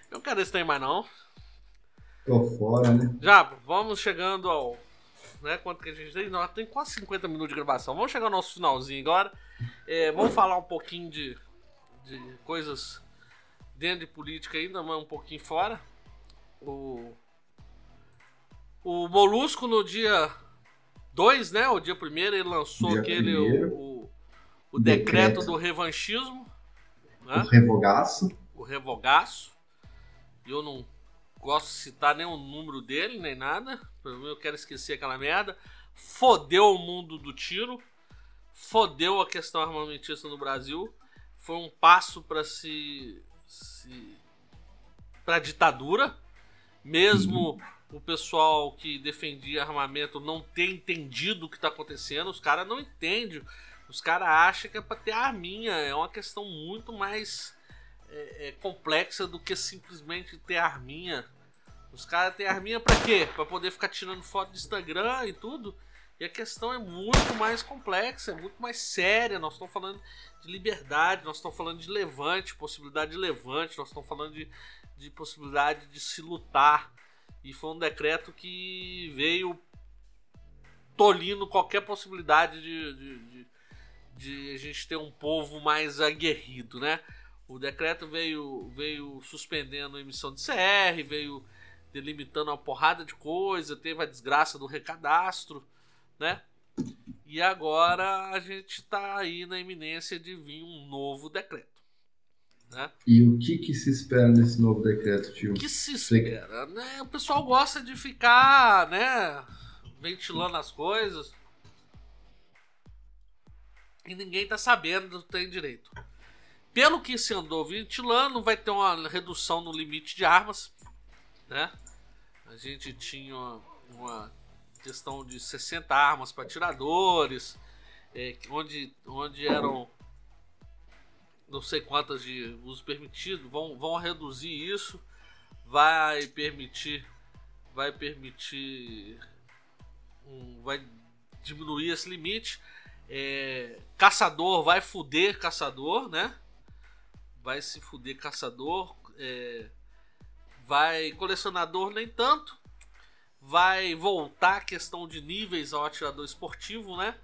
A: Eu não quero esse trem mais não.
B: Tô fora, né?
A: Já, vamos chegando ao. Né, quanto que a gente tem? Nós tem quase 50 minutos de gravação. Vamos chegar ao nosso finalzinho agora. É, vamos falar um pouquinho de, de coisas dentro de política ainda, mas um pouquinho fora. O, o Molusco no dia 2, né? O dia primeiro ele lançou dia aquele o, o, o decreto, decreto, do revanchismo.
B: Né? O revogaço.
A: O revogaço. Eu não gosto de citar nem o número dele, nem nada. Eu quero esquecer aquela merda. Fodeu o mundo do tiro. Fodeu a questão armamentista no Brasil. Foi um passo para se, se para ditadura. Mesmo o pessoal que defendia armamento não ter entendido o que está acontecendo. Os caras não entendem. Os caras acham que é para ter arminha. É uma questão muito mais é, é, complexa do que simplesmente ter arminha. Os caras têm arminha para quê? Para poder ficar tirando foto de Instagram e tudo. E a questão é muito mais complexa, é muito mais séria. Nós estamos falando de liberdade, nós estamos falando de levante, possibilidade de levante, nós estamos falando de, de possibilidade de se lutar. E foi um decreto que veio tolindo qualquer possibilidade de, de, de, de a gente ter um povo mais aguerrido, né? O decreto veio, veio suspendendo a emissão de CR, veio delimitando uma porrada de coisa, teve a desgraça do recadastro, né? E agora a gente está aí na iminência de vir um novo decreto. Né?
B: E o que, que se espera nesse novo decreto, tio?
A: O que se espera? Né? O pessoal gosta de ficar né, ventilando as coisas e ninguém está sabendo tem direito. Pelo que se andou ventilando, vai ter uma redução no limite de armas. Né? A gente tinha uma questão de 60 armas para atiradores, é, onde, onde eram não sei quantas de uso permitido, vão, vão reduzir isso, vai permitir, vai permitir, um, vai diminuir esse limite. É, caçador vai fuder caçador, né? Vai se fuder caçador. É, vai colecionador nem tanto. Vai voltar a questão de níveis ao atirador esportivo, né?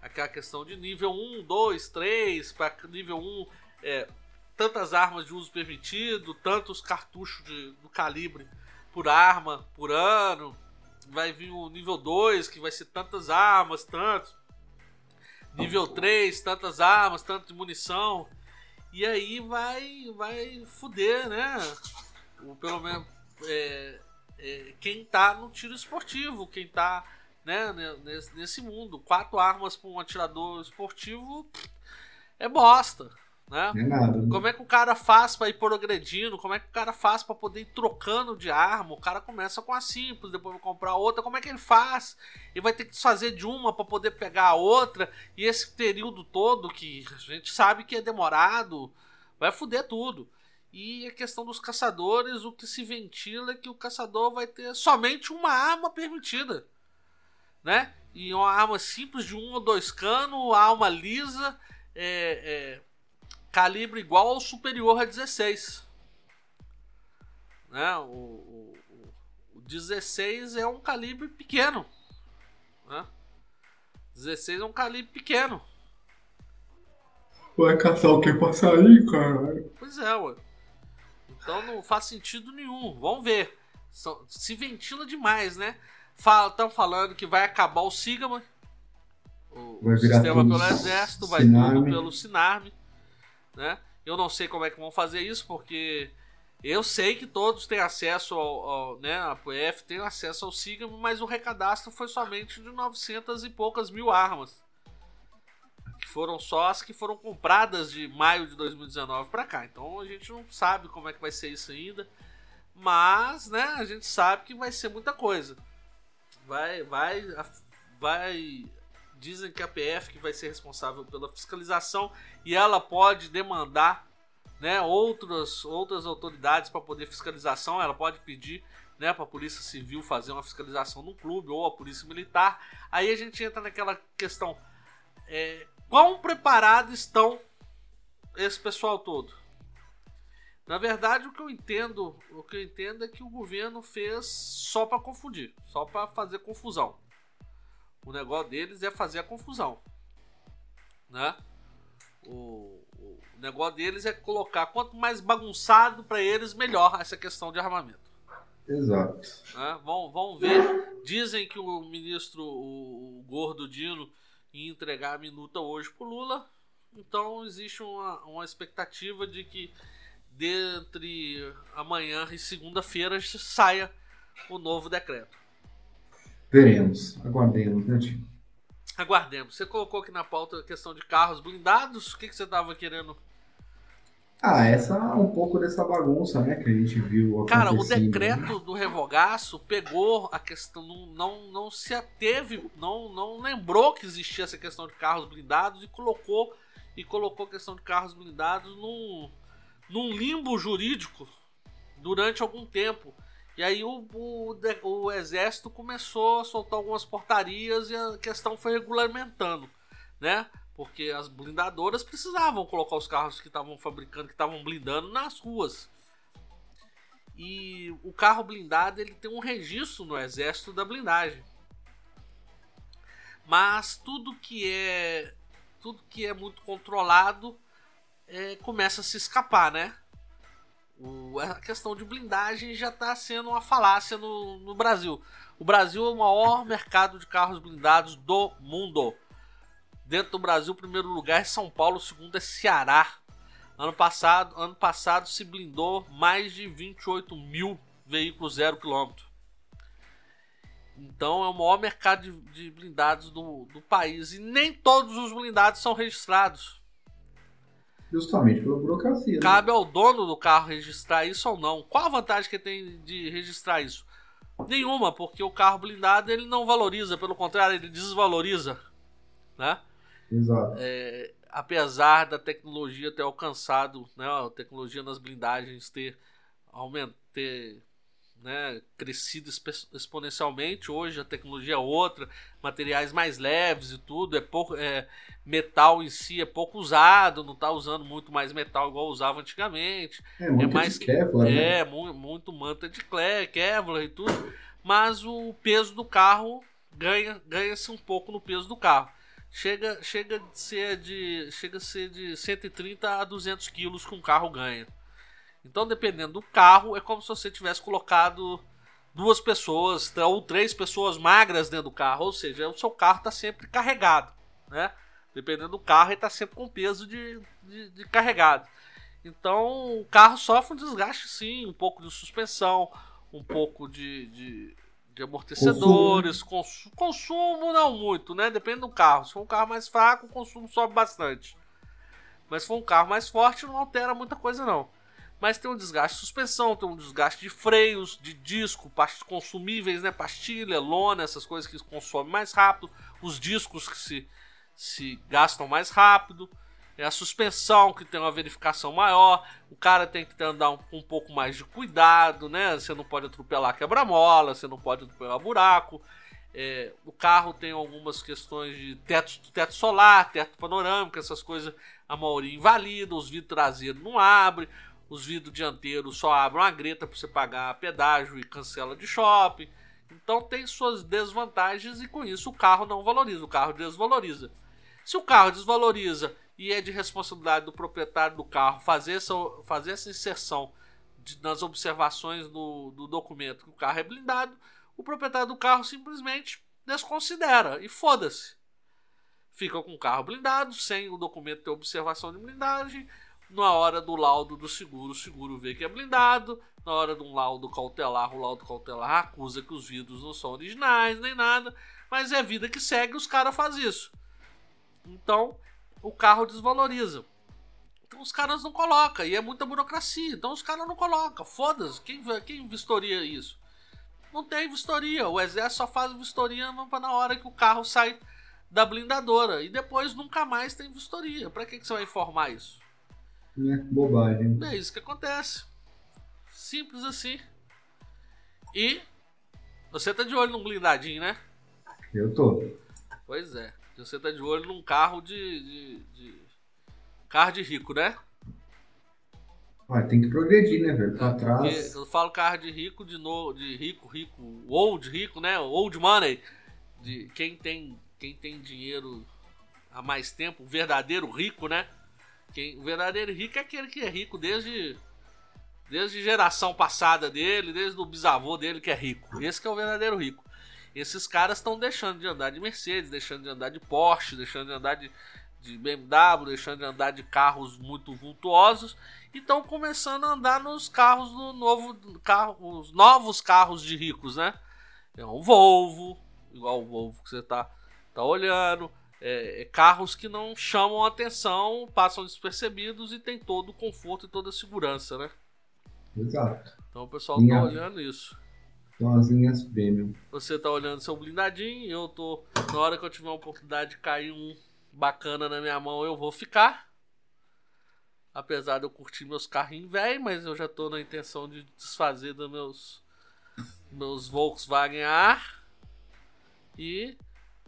A: Aquela questão de nível 1, 2, 3, para nível 1 é, tantas armas de uso permitido, tantos cartuchos de, do calibre por arma por ano. Vai vir o nível 2, que vai ser tantas armas, tantos. Nível 3, tantas armas, tanto de munição. E aí vai vai fuder, né? O, pelo menos é, é, quem tá no tiro esportivo, quem tá né, nesse, nesse mundo. Quatro armas para um atirador esportivo é bosta. Né?
B: É nada,
A: né? Como é que o cara faz para ir progredindo? Como é que o cara faz para poder ir trocando de arma? O cara começa com a simples, depois vai comprar outra. Como é que ele faz? Ele vai ter que desfazer de uma para poder pegar a outra. E esse período todo, que a gente sabe que é demorado, vai foder tudo. E a questão dos caçadores, o que se ventila é que o caçador vai ter somente uma arma permitida. Né? E uma arma simples de um ou dois canos, arma lisa. É, é, calibre igual ao superior a 16. Né? O, o, o 16 é um calibre pequeno. Né? 16 é um calibre pequeno.
B: Vai caçar o que pra sair, cara?
A: Pois é, ué. Então não faz sentido nenhum. Vamos ver. Se ventila demais, né? Estão falando que vai acabar o Sigma. O, o sistema pelo exército, vai tudo pelo Sinarme né? Eu não sei como é que vão fazer isso, porque Eu sei que todos têm acesso ao, ao né, a PF tem acesso ao SIGAM, mas o recadastro foi somente de 900 e poucas mil armas. Que foram só as que foram compradas de maio de 2019 para cá. Então a gente não sabe como é que vai ser isso ainda. Mas, né, a gente sabe que vai ser muita coisa. Vai, vai, vai. Dizem que a PF que vai ser responsável pela fiscalização e ela pode demandar, né, outras, outras autoridades para poder fiscalização. Ela pode pedir, né, para a Polícia Civil fazer uma fiscalização no clube ou a Polícia Militar. Aí a gente entra naquela questão: é, quão preparado estão esse pessoal todo? Na verdade, o que eu entendo, o que eu entendo é que o governo fez só para confundir, só para fazer confusão. O negócio deles é fazer a confusão, né? O, o negócio deles é colocar quanto mais bagunçado para eles melhor essa questão de armamento.
B: Exato.
A: Né? Vão, vão ver. Dizem que o ministro, o, o Gordo Dino, ia entregar a minuta hoje pro Lula. Então existe uma, uma expectativa de que dentre amanhã e segunda-feira saia o novo decreto.
B: Veremos, aguardemos, né?
A: Aguardemos. Você colocou aqui na pauta a questão de carros blindados. O que, que você estava querendo?
B: Ah, essa um pouco dessa bagunça, né, que a gente viu
A: Cara, o decreto do revogaço pegou a questão, não, não, não se ateve, não, não lembrou que existia essa questão de carros blindados e colocou e colocou a questão de carros blindados num, num limbo jurídico durante algum tempo. E aí o, o, o, exército começou a soltar algumas portarias e a questão foi regulamentando, né? Porque as blindadoras precisavam colocar os carros que estavam fabricando, que estavam blindando nas ruas. E o carro blindado ele tem um registro no exército da blindagem. Mas tudo que é tudo que é muito controlado é, começa a se escapar, né? O, a questão de blindagem já está sendo uma falácia no, no Brasil. O Brasil é o maior mercado de carros blindados do mundo. Dentro do Brasil, primeiro lugar é São Paulo, segundo é Ceará. Ano passado, ano passado se blindou mais de 28 mil veículos zero quilômetro. Então é o maior mercado de, de blindados do, do país. E nem todos os blindados são registrados.
B: Justamente pela burocracia. Né?
A: Cabe ao dono do carro registrar isso ou não. Qual a vantagem que tem de registrar isso? Nenhuma, porque o carro blindado ele não valoriza, pelo contrário, ele desvaloriza. Né?
B: Exato.
A: É, apesar da tecnologia ter alcançado, né, a tecnologia nas blindagens ter, aument, ter né, crescido exponencialmente. Hoje a tecnologia é outra, materiais mais leves e tudo. É pouco, é, metal em si é pouco usado, não está usando muito mais metal igual usava antigamente.
B: É, muito é mais Kevlar,
A: é né? muito, muito manta de Kevlar e tudo. Mas o peso do carro ganha ganha-se um pouco no peso do carro. Chega, chega, de ser de, chega a ser de 130 a 200 quilos que um carro ganha. Então, dependendo do carro, é como se você tivesse colocado duas pessoas ou três pessoas magras dentro do carro, ou seja, o seu carro está sempre carregado, né? Dependendo do carro, ele está sempre com peso de, de, de, carregado. Então, o carro sofre um desgaste, sim, um pouco de suspensão, um pouco de, de, de amortecedores, consumo. consumo não muito, né? Depende do carro. Se for um carro mais fraco, o consumo sobe bastante. Mas se for um carro mais forte, não altera muita coisa não mas tem um desgaste de suspensão, tem um desgaste de freios, de disco, consumíveis, né? Pastilha, lona, essas coisas que consomem mais rápido, os discos que se, se gastam mais rápido, é a suspensão que tem uma verificação maior, o cara tem que andar um, um pouco mais de cuidado, né? Você não pode atropelar quebra-mola, você não pode atropelar buraco. É, o carro tem algumas questões de teto, teto solar, teto panorâmico, essas coisas a maioria invalida, os vidros traseiros não abrem, os vidros dianteiros só abrem uma greta para você pagar pedágio e cancela de shopping. Então tem suas desvantagens e com isso o carro não valoriza, o carro desvaloriza. Se o carro desvaloriza e é de responsabilidade do proprietário do carro fazer essa, fazer essa inserção de, nas observações do, do documento que o carro é blindado, o proprietário do carro simplesmente desconsidera e foda-se. Fica com o carro blindado, sem o documento ter observação de blindagem, Na hora do laudo do seguro, o seguro vê que é blindado. Na hora de um laudo cautelar, o laudo cautelar acusa que os vidros não são originais nem nada. Mas é vida que segue, os caras fazem isso. Então, o carro desvaloriza. Então os caras não colocam, e é muita burocracia. Então os caras não colocam. Foda-se, quem, quem vistoria isso? Não tem vistoria. O exército só faz vistoria na hora que o carro sai da blindadora. E depois nunca mais tem vistoria. Pra que, que você vai informar isso?
B: É bobagem.
A: É isso que acontece. Simples assim. E você tá de olho num blindadinho, né?
B: Eu tô.
A: Pois é. Você tá de olho num carro de, de, de... carro de rico, né?
B: Ah, tem que progredir, né, velho? Pra é, trás.
A: Eu falo carro de rico de novo, de rico, rico, old rico, né? Old money. De quem tem, quem tem dinheiro há mais tempo, o verdadeiro rico, né? Quem, o verdadeiro rico é aquele que é rico desde desde geração passada dele, desde o bisavô dele que é rico. Esse que é o verdadeiro rico. Esses caras estão deixando de andar de Mercedes, deixando de andar de Porsche, deixando de andar de, de BMW, deixando de andar de carros muito vultuosos e estão começando a andar nos carros do novo carro, os novos carros de ricos, né? É um Volvo, igual o Volvo que você tá, tá olhando. É, é carros que não chamam atenção, passam despercebidos e tem todo o conforto e toda a segurança, né?
B: Exato.
A: Então o pessoal Minha... tá olhando isso.
B: São as linhas premium.
A: Você tá olhando seu blindadinho, eu tô. Na hora que eu tiver a oportunidade de cair um bacana na minha mão, eu vou ficar. Apesar de eu curtir meus carrinhos velhos, mas eu já tô na intenção de desfazer dos meus, meus Volkswagen ar e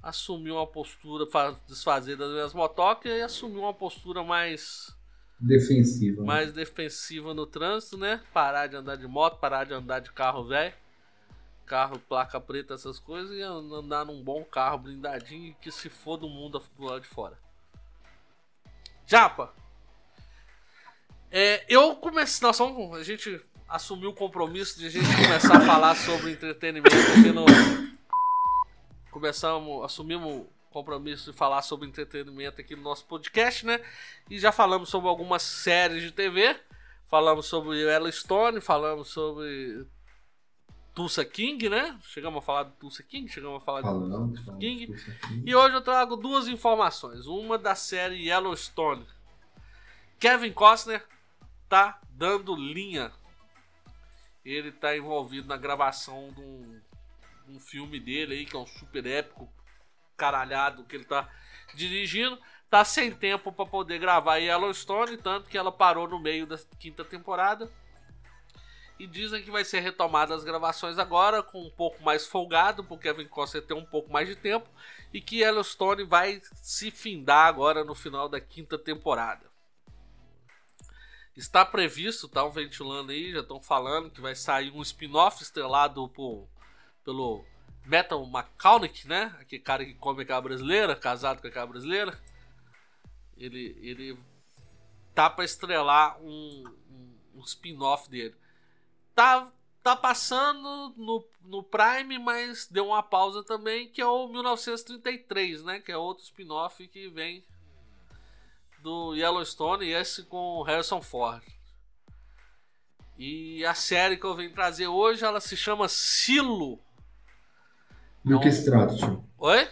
A: assumir uma postura, desfazer das minhas motocas e assumir uma postura mais
B: defensiva. Né?
A: Mais defensiva no trânsito, né? Parar de andar de moto, parar de andar de carro velho carro, placa preta, essas coisas, e andar num bom carro blindadinho que se for do mundo do lado de fora. Japa! É, eu comecei. Nós vamos, a gente assumiu o compromisso de a gente começar a falar sobre entretenimento aqui no. Começamos, assumimos o compromisso de falar sobre entretenimento aqui no nosso podcast, né? E já falamos sobre algumas séries de TV. Falamos sobre Yellowstone, falamos sobre Tulsa King, né? Chegamos a falar do Tulsa King, chegamos a falar
B: do Tulsa King.
A: King. E hoje eu trago duas informações. Uma da série Yellowstone. Kevin Costner tá dando linha. Ele tá envolvido na gravação de um, um filme dele aí, que é um super épico, caralhado, que ele tá dirigindo. Tá sem tempo para poder gravar Yellowstone, tanto que ela parou no meio da quinta temporada e dizem que vai ser retomada as gravações agora, com um pouco mais folgado, porque Kevin Costner tem um pouco mais de tempo. E que Yellowstone vai se findar agora no final da quinta temporada. Está previsto, estão ventilando aí, já estão falando que vai sair um spin-off estrelado por, pelo Metal McConaughey, né? Aquele cara que come aquela brasileira, casado com aquela brasileira. Ele, ele tá para estrelar um, um, um spin-off dele tá, tá passando no, no Prime, mas deu uma pausa também, que é o 1933, né? Que é outro spin-off que vem do Yellowstone e esse com Harrison Ford. E a série que eu venho trazer hoje, ela se chama Silo.
B: Do que se trata, tio?
A: Oi?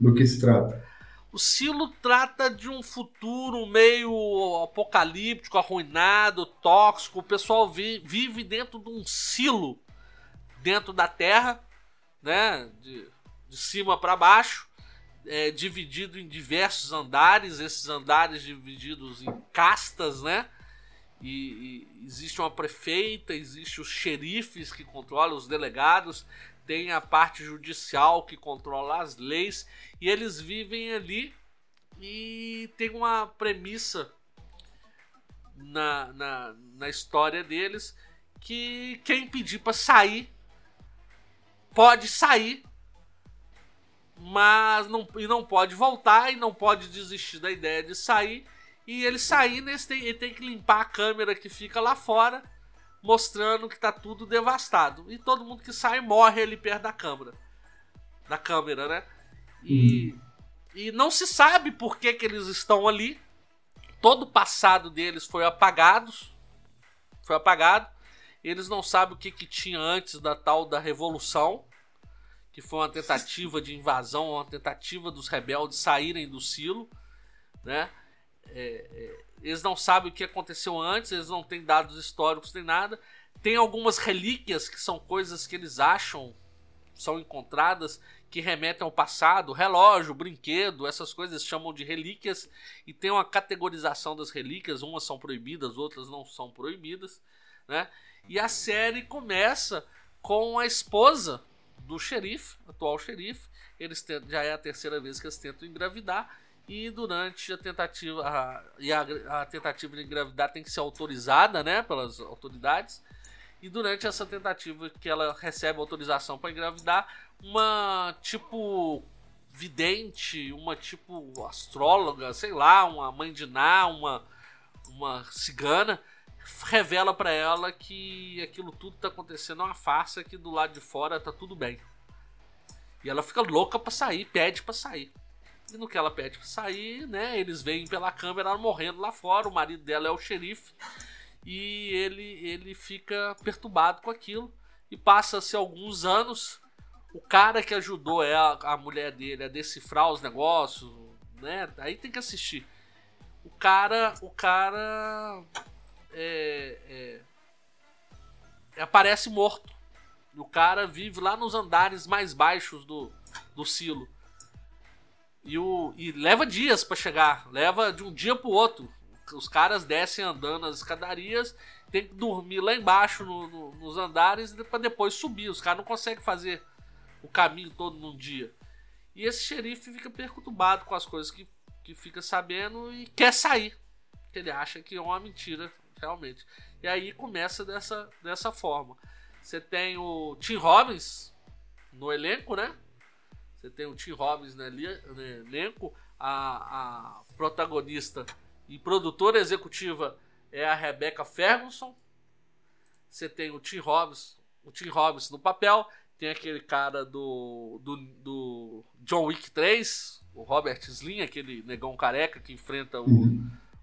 B: Do que se trata?
A: O Silo trata de um futuro meio apocalíptico, arruinado, tóxico. O pessoal vi, vive dentro de um silo dentro da Terra, né? De, de cima para baixo, é, dividido em diversos andares. Esses andares divididos em castas, né? E, e existe uma prefeita, existe os xerifes que controlam os delegados, tem a parte judicial que controla as leis e eles vivem ali e tem uma premissa na, na, na história deles que quem pedir para sair pode sair mas não, e não pode voltar e não pode desistir da ideia de sair. E ele sair ele tem, ele tem que limpar a câmera que fica lá fora mostrando que tá tudo devastado. E todo mundo que sai morre ali perto da câmera. Da câmera, né? E, hum. e não se sabe por que, que eles estão ali. todo o passado deles foi apagado. Foi apagado. Eles não sabem o que, que tinha antes da tal da revolução, que foi uma tentativa de invasão, uma tentativa dos rebeldes saírem do silo, né? É, é, eles não sabem o que aconteceu antes, eles não têm dados históricos nem nada. Tem algumas relíquias que são coisas que eles acham são encontradas que remetem ao passado, relógio, brinquedo, essas coisas chamam de relíquias e tem uma categorização das relíquias, umas são proibidas, outras não são proibidas, né? E a série começa com a esposa do xerife, atual xerife, eles tentam, já é a terceira vez que eles tentam engravidar e durante a tentativa a, e a, a tentativa de engravidar tem que ser autorizada, né, pelas autoridades. E durante essa tentativa que ela recebe autorização para engravidar, uma tipo vidente, uma tipo astróloga, sei lá, uma mãe de Ná, uma, uma cigana, revela para ela que aquilo tudo tá acontecendo é uma farsa, que do lado de fora tá tudo bem. E ela fica louca para sair, pede para sair. E no que ela pede para sair, né, eles veem pela câmera morrendo lá fora, o marido dela é o xerife e ele, ele fica perturbado com aquilo. E passa-se alguns anos. O cara que ajudou ela, a mulher dele a decifrar os negócios, né? Aí tem que assistir. O cara, o cara é, é, aparece morto. E o cara vive lá nos andares mais baixos do, do silo. E, o, e leva dias para chegar, leva de um dia pro outro os caras descem andando as escadarias, tem que dormir lá embaixo no, no, nos andares para depois subir. Os caras não conseguem fazer o caminho todo num dia. E esse xerife fica perturbado com as coisas que, que fica sabendo e quer sair. Ele acha que é uma mentira, realmente. E aí começa dessa, dessa forma. Você tem o Tim Robbins no elenco, né? Você tem o Tim Robbins no elenco. A, a protagonista e produtora executiva é a Rebecca Ferguson. Você tem o Tim Robbins, o Tim Robbins no papel. Tem aquele cara do, do, do John Wick 3, o Robert Slim, aquele negão careca que enfrenta o,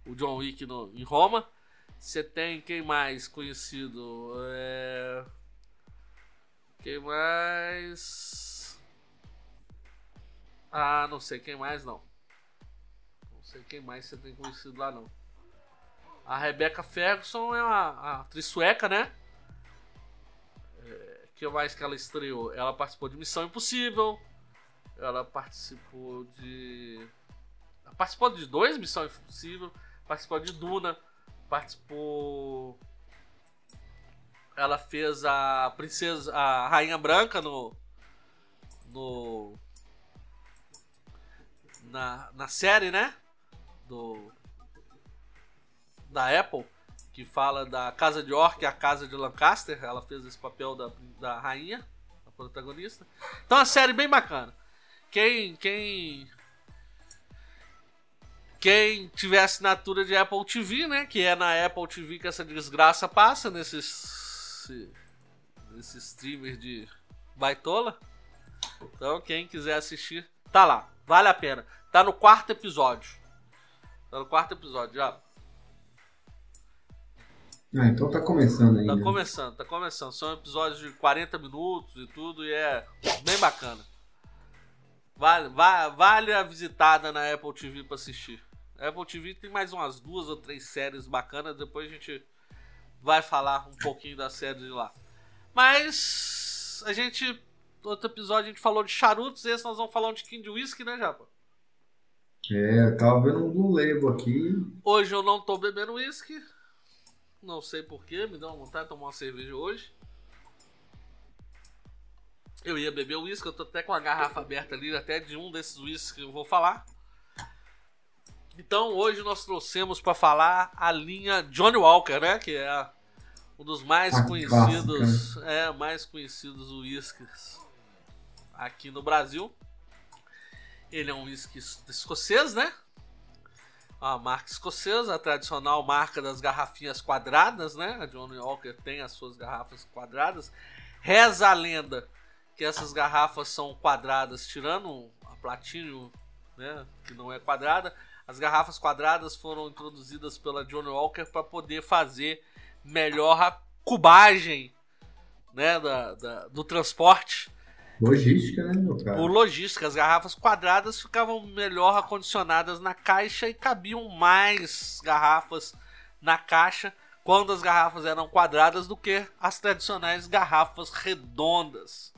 A: o John Wick no, em Roma. Você tem quem mais conhecido? É... Quem mais? Ah, não sei quem mais não sei quem mais você tem conhecido lá não. A Rebecca Ferguson é uma atriz sueca, né? É, que mais que ela estreou? Ela participou de Missão Impossível. Ela participou de. Ela participou de dois Missão Impossível. Participou de Duna. Participou. Ela fez a princesa, a Rainha Branca no. No. Na, na série, né? do da Apple que fala da casa de York e a casa de Lancaster. Ela fez esse papel da, da rainha, a protagonista. Então, uma série bem bacana. Quem quem quem tiver assinatura de Apple TV, né, que é na Apple TV que essa desgraça passa nesses nesses streamers de baitola. Então, quem quiser assistir, tá lá. Vale a pena. Tá no quarto episódio. Tá no quarto episódio já.
B: Ah, então tá começando aí.
A: Tá começando, tá começando. São episódios de 40 minutos e tudo, e é bem bacana. Vale, vale, vale a visitada na Apple TV pra assistir. A Apple TV tem mais umas duas ou três séries bacanas, depois a gente vai falar um pouquinho da série de lá. Mas a gente. Outro episódio a gente falou de charutos, esse nós vamos falar um tiquinho de whisky, né, Japa?
B: É, eu tava vendo um Blue Label aqui.
A: Hoje eu não tô bebendo uísque. Não sei porquê, me deu uma vontade de tomar uma cerveja hoje. Eu ia beber uísque, eu tô até com a garrafa aberta ali, até de um desses uísques que eu vou falar. Então hoje nós trouxemos para falar a linha Johnny Walker, né? Que é um dos mais a conhecidos, clássica. é, mais conhecidos uísques aqui no Brasil. Ele é um whisky escocês, né? A marca escocesa, a tradicional marca das garrafinhas quadradas, né? A Johnny Walker tem as suas garrafas quadradas. Reza a lenda que essas garrafas são quadradas, tirando a Platinum, né? Que não é quadrada. As garrafas quadradas foram introduzidas pela Johnny Walker para poder fazer melhor a cubagem né, da, da, do transporte.
B: Logística, né, meu cara?
A: Por logística, as garrafas quadradas ficavam melhor acondicionadas na caixa e cabiam mais garrafas na caixa quando as garrafas eram quadradas do que as tradicionais garrafas redondas.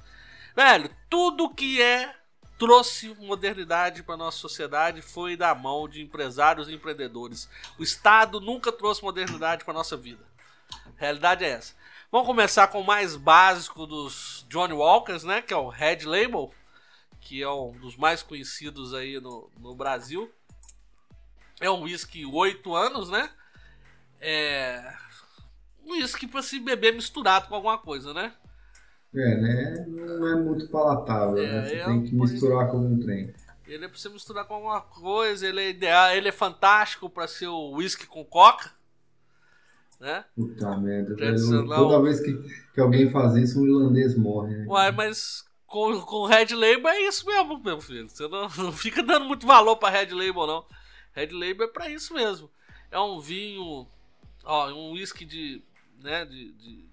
A: Velho, tudo que é trouxe modernidade para nossa sociedade foi da mão de empresários e empreendedores. O Estado nunca trouxe modernidade para nossa vida. A realidade é essa. Vamos começar com o mais básico dos Johnny Walkers, né? Que é o Red Label, que é um dos mais conhecidos aí no, no Brasil. É um whisky 8 anos, né? É. Um whisky para se beber misturado com alguma coisa, né?
B: É, né? Não é muito palatável, né? é, né? Você é tem que misturar com um trem.
A: Ele é pra você misturar com alguma coisa, ele é ideal, ele é fantástico para ser o whisky com coca. Né?
B: Puta merda, toda vez que, que alguém faz isso, um irlandês morre. Né?
A: Uai, mas com, com Red Label é isso mesmo, meu filho. Você não, não fica dando muito valor pra Red Label, não. Red Label é pra isso mesmo. É um vinho, ó, um whisky de, né, de, de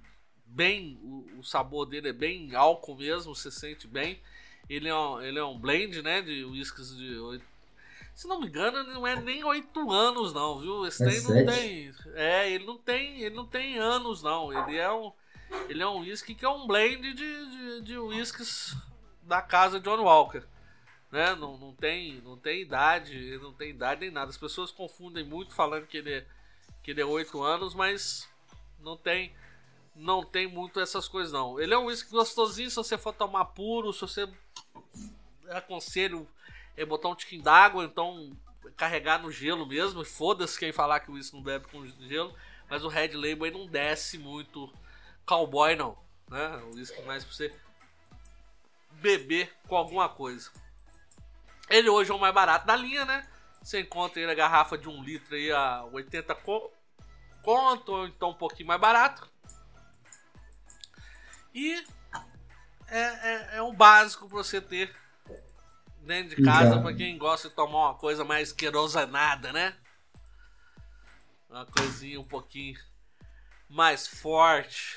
A: bem, o, o, sabor dele é bem álcool mesmo, você sente bem. Ele é um, ele é um blend, né, de whiskies de 8, se não me engano, não é nem 8 anos não, viu? Esse é não tem, é, ele não tem, ele não tem anos não. Ele é um ele é um whisky que é um blend de, de, de whiskies da casa John Walker. Né? Não, não, tem, não tem idade, não tem idade nem nada. As pessoas confundem muito falando que ele é, que ele é 8 anos, mas não tem não tem muito essas coisas não. Ele é um whisky gostosinho se você for tomar puro, se você aconselho é botar um tiquinho d'água, então carregar no gelo mesmo. Foda-se quem falar que o whisky não bebe com gelo, mas o Red Label aí não desce muito cowboy não, né? O whisky mais pra você beber com alguma coisa. Ele hoje é o mais barato da linha, né? Você encontra ele a garrafa de um litro aí a 80 conto, ou então um pouquinho mais barato. E é, é, é um básico para você ter dentro de casa para quem gosta de tomar uma coisa mais querosanada, né? Uma coisinha um pouquinho mais forte.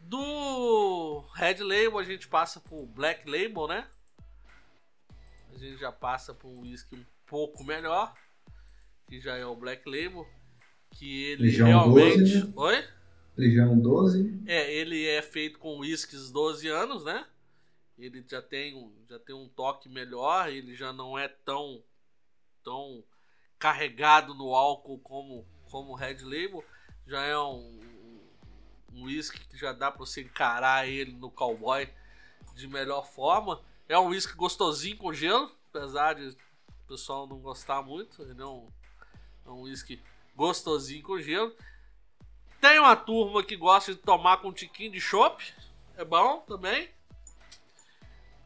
A: Do Red Label a gente passa pro Black Label, né? A gente já passa um whisky um pouco melhor, que já é o Black Label, que ele realmente.
B: 12, né? Oi? Legião 12.
A: É, ele é feito com whiskies 12 anos, né? Ele já tem, um, já tem um toque melhor, ele já não é tão tão carregado no álcool como como Red Label, já é um um whisky que já dá para você encarar ele no cowboy de melhor forma. É um whisky gostosinho com gelo, apesar de o pessoal não gostar muito, ele é um, é um whisky gostosinho com gelo. Tem uma turma que gosta de tomar com um tiquinho de chopp. É bom também.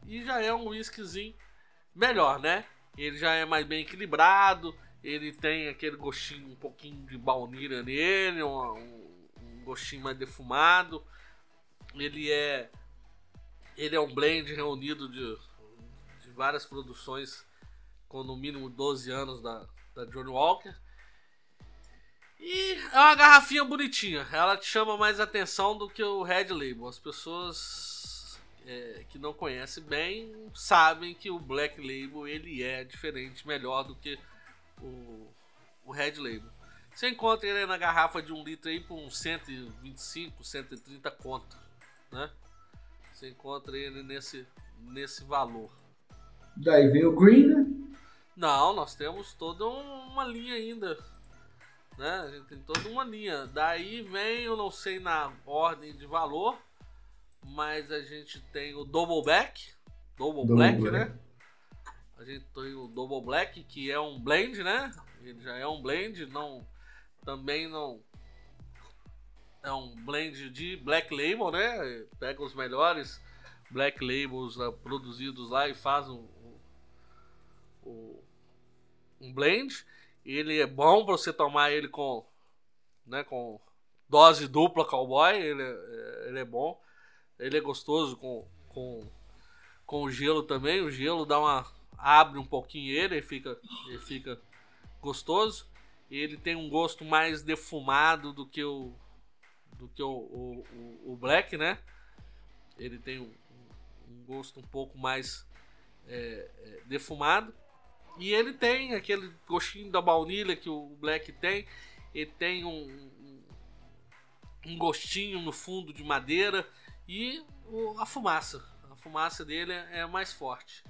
A: E já é um whiskyzinho melhor, né? Ele já é mais bem equilibrado. Ele tem aquele gostinho um pouquinho de baunilha nele. Um, um gostinho mais defumado. Ele é. Ele é um blend reunido de, de várias produções com no mínimo 12 anos da, da Johnny Walker. E é uma garrafinha bonitinha. Ela te chama mais atenção do que o Red Label. As pessoas é, que não conhecem bem sabem que o Black Label ele é diferente, melhor do que o, o Red Label. Você encontra ele na garrafa de um litro aí por uns 125, 130 conto, né? Você encontra ele nesse, nesse valor.
B: Daí vem o Green, né?
A: Não, nós temos toda uma linha ainda né? A gente tem toda uma linha. Daí vem, eu não sei na ordem de valor, mas a gente tem o Double Black, Double, Double Black, Black, né? A gente tem o Double Black, que é um blend, né? Ele já é um blend, não também não é um blend de Black Label, né? Pega os melhores Black Labels uh, produzidos lá e faz um, um, um blend. Ele é bom para você tomar ele com, né, com dose dupla cowboy. Ele é, é, ele é bom. Ele é gostoso com, com, com o gelo também. O gelo dá uma, abre um pouquinho ele, ele fica, ele fica gostoso. Ele tem um gosto mais defumado do que o do que o, o, o Black, né? Ele tem um, um gosto um pouco mais é, é, defumado. E ele tem aquele gostinho da baunilha que o Black tem. Ele tem um, um, um gostinho no fundo de madeira e o, a fumaça. A fumaça dele é, é mais forte.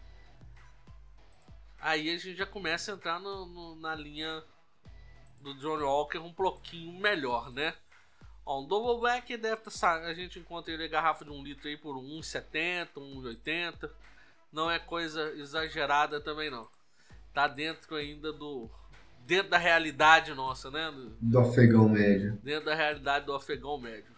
A: Aí a gente já começa a entrar no, no, na linha do John Walker um pouquinho melhor, né? Ó, um Double Black deve estar. Tá, a gente encontra ele garrafa de um litro aí por 1,70, 1,80. Não é coisa exagerada também não. Tá dentro ainda do. Dentro da realidade nossa, né?
B: Do, do afegão médio.
A: Dentro da realidade do afegão médio.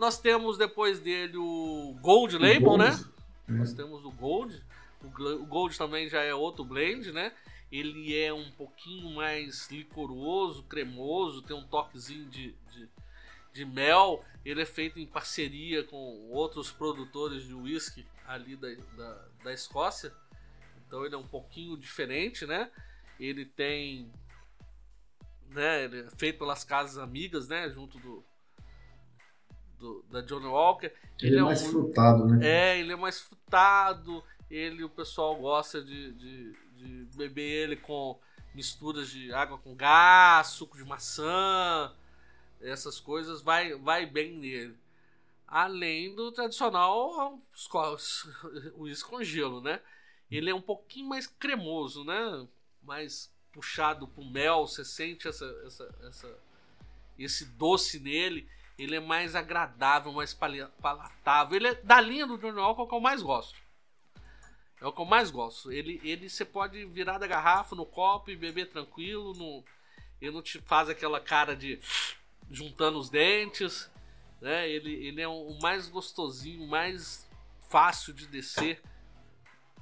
A: Nós temos depois dele o Gold o Label, Gold. né? É. Nós temos o Gold. O Gold também já é outro blend, né? Ele é um pouquinho mais licoroso, cremoso, tem um toquezinho de, de, de mel. Ele é feito em parceria com outros produtores de whisky ali da, da, da Escócia. Então ele é um pouquinho diferente, né? Ele tem. Né, ele é feito pelas casas amigas, né? Junto do, do da Johnny Walker.
B: Ele, ele é, é mais um, frutado, né?
A: É, ele é mais frutado. Ele, o pessoal gosta de, de, de beber ele com misturas de água com gás, suco de maçã, essas coisas vai, vai bem nele. Além do tradicional uísque com gelo, né? Ele é um pouquinho mais cremoso, né? Mais puxado pro mel, você sente essa, essa, essa, esse doce nele. Ele é mais agradável, mais palatável. Ele é da linha do Johnny Walker que eu mais gosto. É o que eu mais gosto. Ele, ele você pode virar da garrafa no copo e beber tranquilo. No, ele não te faz aquela cara de juntando os dentes, né? Ele, ele é o mais gostosinho, mais fácil de descer,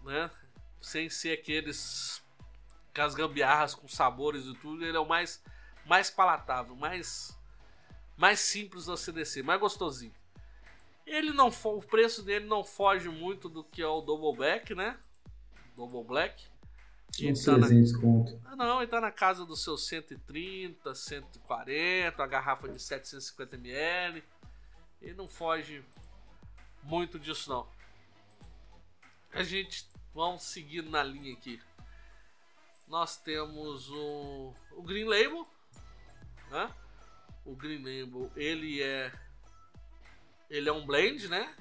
A: né? Sem ser aqueles com as gambiarras com sabores e tudo, ele é o mais mais palatável, mais mais simples você descer, mais gostosinho. Ele não o preço dele não foge muito do que é o Double Black, né? Double Black.
B: Uns tá 300 na... conto.
A: Ah, não, ele tá na casa dos seus 130, 140, a garrafa de 750ml. Ele não foge muito disso, não. A gente vamos seguindo na linha aqui. Nós temos o, o Green Label, né? O Green Label, ele é ele é um blend, né?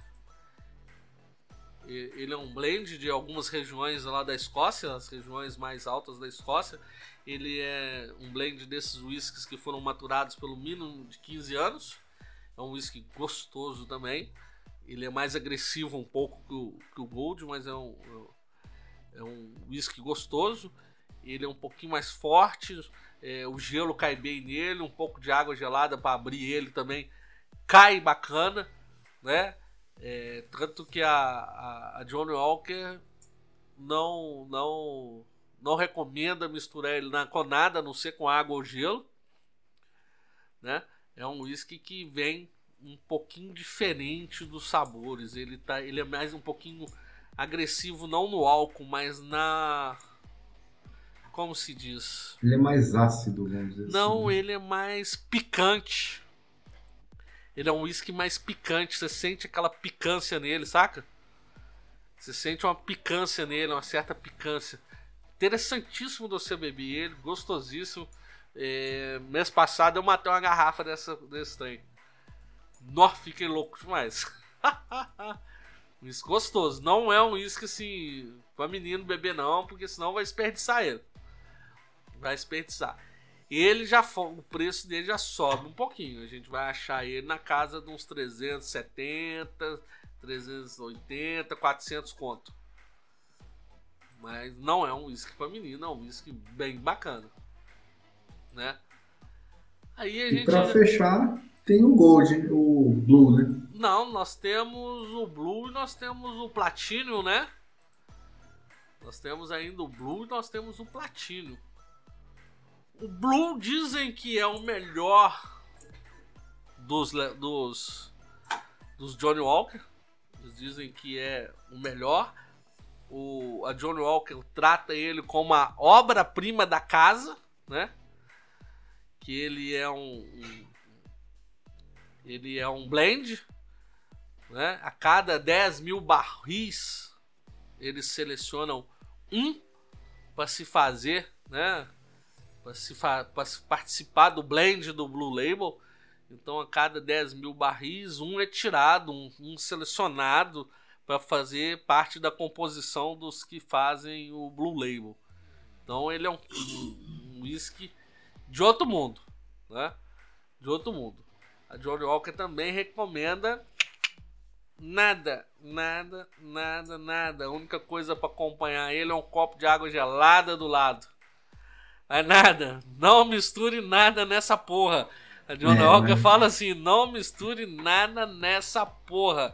A: Ele é um blend de algumas regiões lá da Escócia, as regiões mais altas da Escócia. Ele é um blend desses whiskies que foram maturados pelo mínimo de 15 anos. É um whisky gostoso também. Ele é mais agressivo um pouco que o, que o Gold, mas é um, é um whisky gostoso. Ele é um pouquinho mais forte. É, o gelo cai bem nele. Um pouco de água gelada para abrir ele também cai bacana, né? É, tanto que a, a, a Johnny Walker não, não, não recomenda misturar ele na, com nada, a não ser com água ou gelo. Né? É um whisky que vem um pouquinho diferente dos sabores. Ele, tá, ele é mais um pouquinho agressivo, não no álcool, mas na. Como se diz?
B: Ele é mais ácido, vamos dizer
A: Não,
B: assim.
A: ele é mais picante. Ele é um whisky mais picante, você sente aquela picância nele, saca? Você sente uma picância nele, uma certa picância. Interessantíssimo você beber ele, gostosíssimo. É, mês passado eu matei uma garrafa dessa, desse trem. Nó, fiquei louco demais. Whisky gostoso. Não é um whisky assim pra menino beber, não, porque senão vai desperdiçar ele. Vai desperdiçar ele já o preço dele já sobe um pouquinho. A gente vai achar ele na casa de uns 370, 380, 400 conto. Mas não é um whisky para menino, é um whisky bem bacana, né?
B: Aí a e gente para fechar tem o Gold, o Blue, né?
A: Não, nós temos o Blue e nós temos o Platinum, né? Nós temos ainda o Blue e nós temos o Platinum. O Blue dizem que é o melhor dos, dos, dos Johnny Walker. Eles dizem que é o melhor. o, a Johnny Walker trata ele como a obra-prima da casa, né? Que ele é um, um, ele é um blend, né? A cada 10 mil barris eles selecionam um para se fazer, né? Para participar do blend do Blue Label. Então, a cada 10 mil barris, um é tirado, um, um selecionado para fazer parte da composição dos que fazem o Blue Label. Então, ele é um, um, whisky de outro mundo, né? De outro mundo. A Johnny Walker também recomenda nada, nada, nada, nada. A única coisa para acompanhar ele é um copo de água gelada do lado. É nada. Não misture nada nessa porra. A John é, Walker mas... fala assim: não misture nada nessa porra.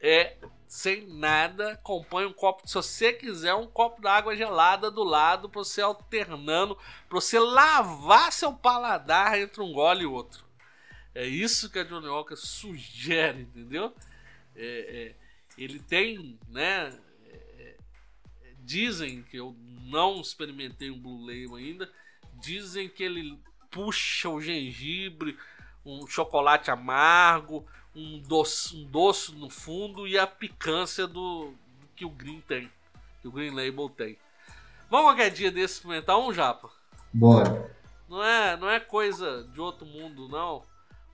A: É sem nada, acompanhe um copo. Se você quiser, um copo d'água gelada do lado, para você alternando, para você lavar seu paladar entre um gole e outro. É isso que a Johnny Walker sugere, entendeu? É, é, ele tem, né? Dizem que eu não experimentei um Blue Label ainda. Dizem que ele puxa o gengibre, um chocolate amargo, um doce, um doce no fundo e a picância do, do que o Green tem, que o Green Label tem. Vamos qualquer dia desse experimentar um japa?
B: Bora.
A: Não é, não é coisa de outro mundo, não.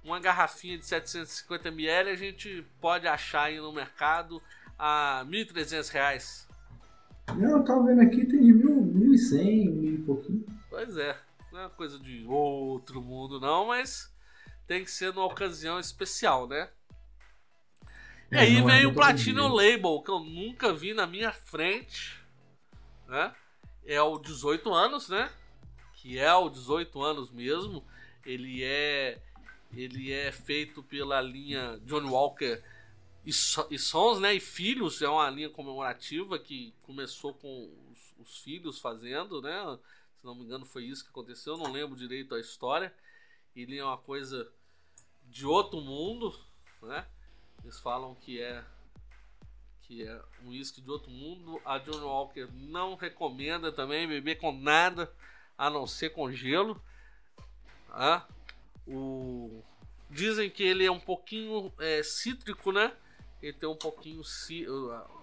A: Uma garrafinha de 750ml a gente pode achar aí no mercado a R$ 1.300.
B: Não, eu tava vendo aqui, tem de 1.100, mil e pouquinho.
A: Pois é. Não é uma coisa de outro mundo, não, mas tem que ser numa ocasião especial, né? E é, aí é vem o Platinum Label, que eu nunca vi na minha frente, né? É o 18 anos, né? Que é o 18 anos mesmo. Ele é ele é feito pela linha John Walker e, Sons, né? E Filhos, é uma linha comemorativa que começou com os, os filhos fazendo, né? Se não me engano, foi isso que aconteceu. Eu não lembro direito a história. Ele é uma coisa de outro mundo, né? Eles falam que é que é um uísque de outro mundo. A John Walker não recomenda também beber com nada a não ser com gelo. Ah, o... Dizem que ele é um pouquinho é, cítrico, né? Ele tem um pouquinho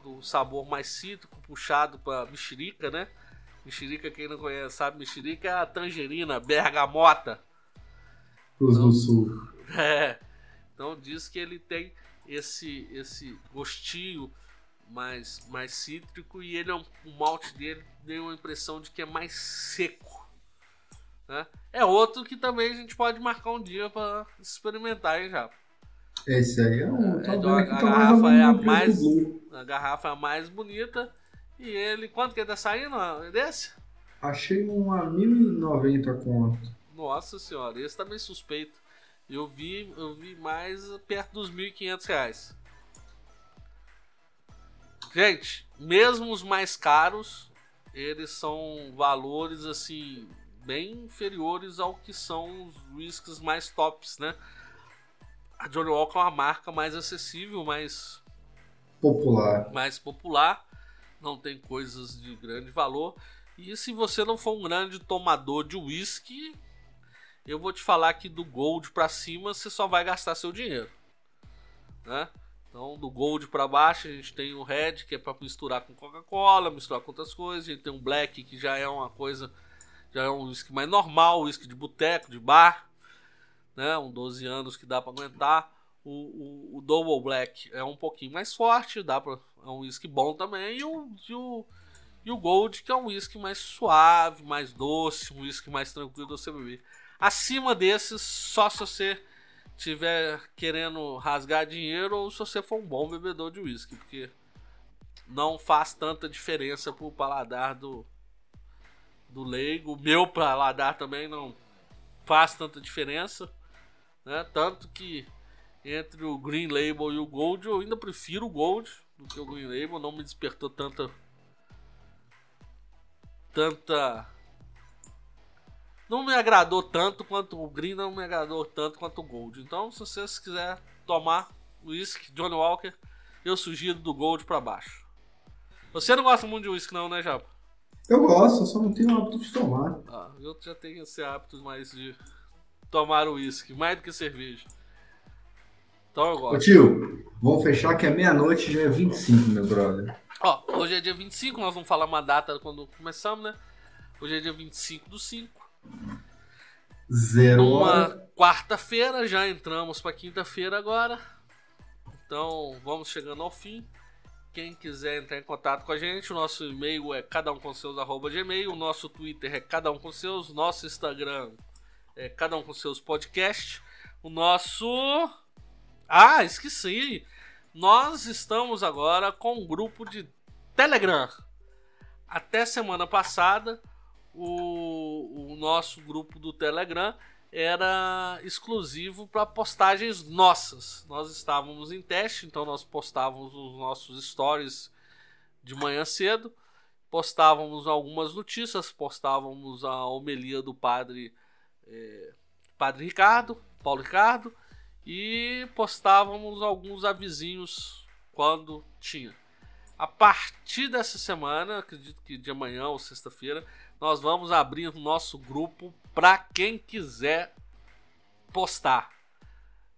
A: do sabor mais cítrico, puxado para mexerica, né? Mexerica, quem não conhece, sabe, mexerica é a tangerina, bergamota.
B: Cruz então, do Sul.
A: É. Então diz que ele tem esse esse gostinho mais mais cítrico e ele é um, o malte dele deu uma impressão de que é mais seco. Né? É outro que também a gente pode marcar um dia para experimentar hein, já.
B: Esse aí é um.
A: É, então, a, tá garrafa é a mais a garrafa é a mais bonita e ele, quanto que ele tá saindo desse?
B: Achei um a 1.090 conto.
A: Nossa senhora, esse tá meio suspeito. Eu vi, eu vi mais perto dos 1.500 reais. Gente, mesmo os mais caros, eles são valores assim bem inferiores ao que são os whiskies mais tops, né? A Johnny Walker é uma marca mais acessível, mais
B: popular.
A: Mais popular não tem coisas de grande valor. E se você não for um grande tomador de uísque, eu vou te falar que do Gold para cima você só vai gastar seu dinheiro, né? Então, do Gold para baixo, a gente tem o Red, que é para misturar com Coca-Cola, misturar com outras coisas. A gente tem um Black, que já é uma coisa, já é um whisky mais normal, whisky de boteco, de bar, né? Um 12 anos que dá para aguentar. O, o, o, Double Black é um pouquinho mais forte, dá pra, é um whisky bom também. E o, e o, e o Gold, que é um whisky mais suave, mais doce, um whisky mais tranquilo de você beber. Acima desses, só se você tiver querendo rasgar dinheiro ou se você for um bom bebedor de whisky, porque não faz tanta diferença pro paladar do, do leigo. O meu paladar também não faz tanta diferença, né? Tanto que entre o Green Label e o Gold, eu ainda prefiro o Gold do que o Green Label, não me despertou tanta tanta não me agradou tanto quanto o Green não me agradou tanto quanto o Gold. Então, se vocês quiser tomar whisky Johnny Walker, eu sugiro do Gold para baixo. Você não gosta muito de uísque, não, né, Japa?
B: Eu gosto, só não tenho o hábito de tomar.
A: Ah, eu já tenho esse hábito mais de tomar uísque, mais do que cerveja. Então eu gosto. Ô
B: tio, vamos fechar que é meia-noite já é 25, meu brother.
A: Ó, hoje é dia 25, nós vamos falar uma data quando começamos, né? Hoje é dia 25 do 5.
B: Zero
A: Uma quarta-feira, já entramos para quinta-feira agora. Então, vamos chegando ao fim. Quem quiser entrar em contato com a gente, o nosso e-mail é cada um com seus arroba gmail, o nosso Twitter é cada um com seus, nosso Instagram é cada um com seus podcasts, o nosso ah, esqueci. Nós estamos agora com um grupo de Telegram. Até semana passada, o, o nosso grupo do Telegram era exclusivo para postagens nossas. Nós estávamos em teste, então nós postávamos os nossos stories de manhã cedo, postávamos algumas notícias, postávamos a homilia do padre, é, padre Ricardo, Paulo Ricardo, e postávamos alguns avisinhos quando tinha. A partir dessa semana, acredito que de amanhã ou sexta-feira, nós vamos abrir o nosso grupo para quem quiser postar.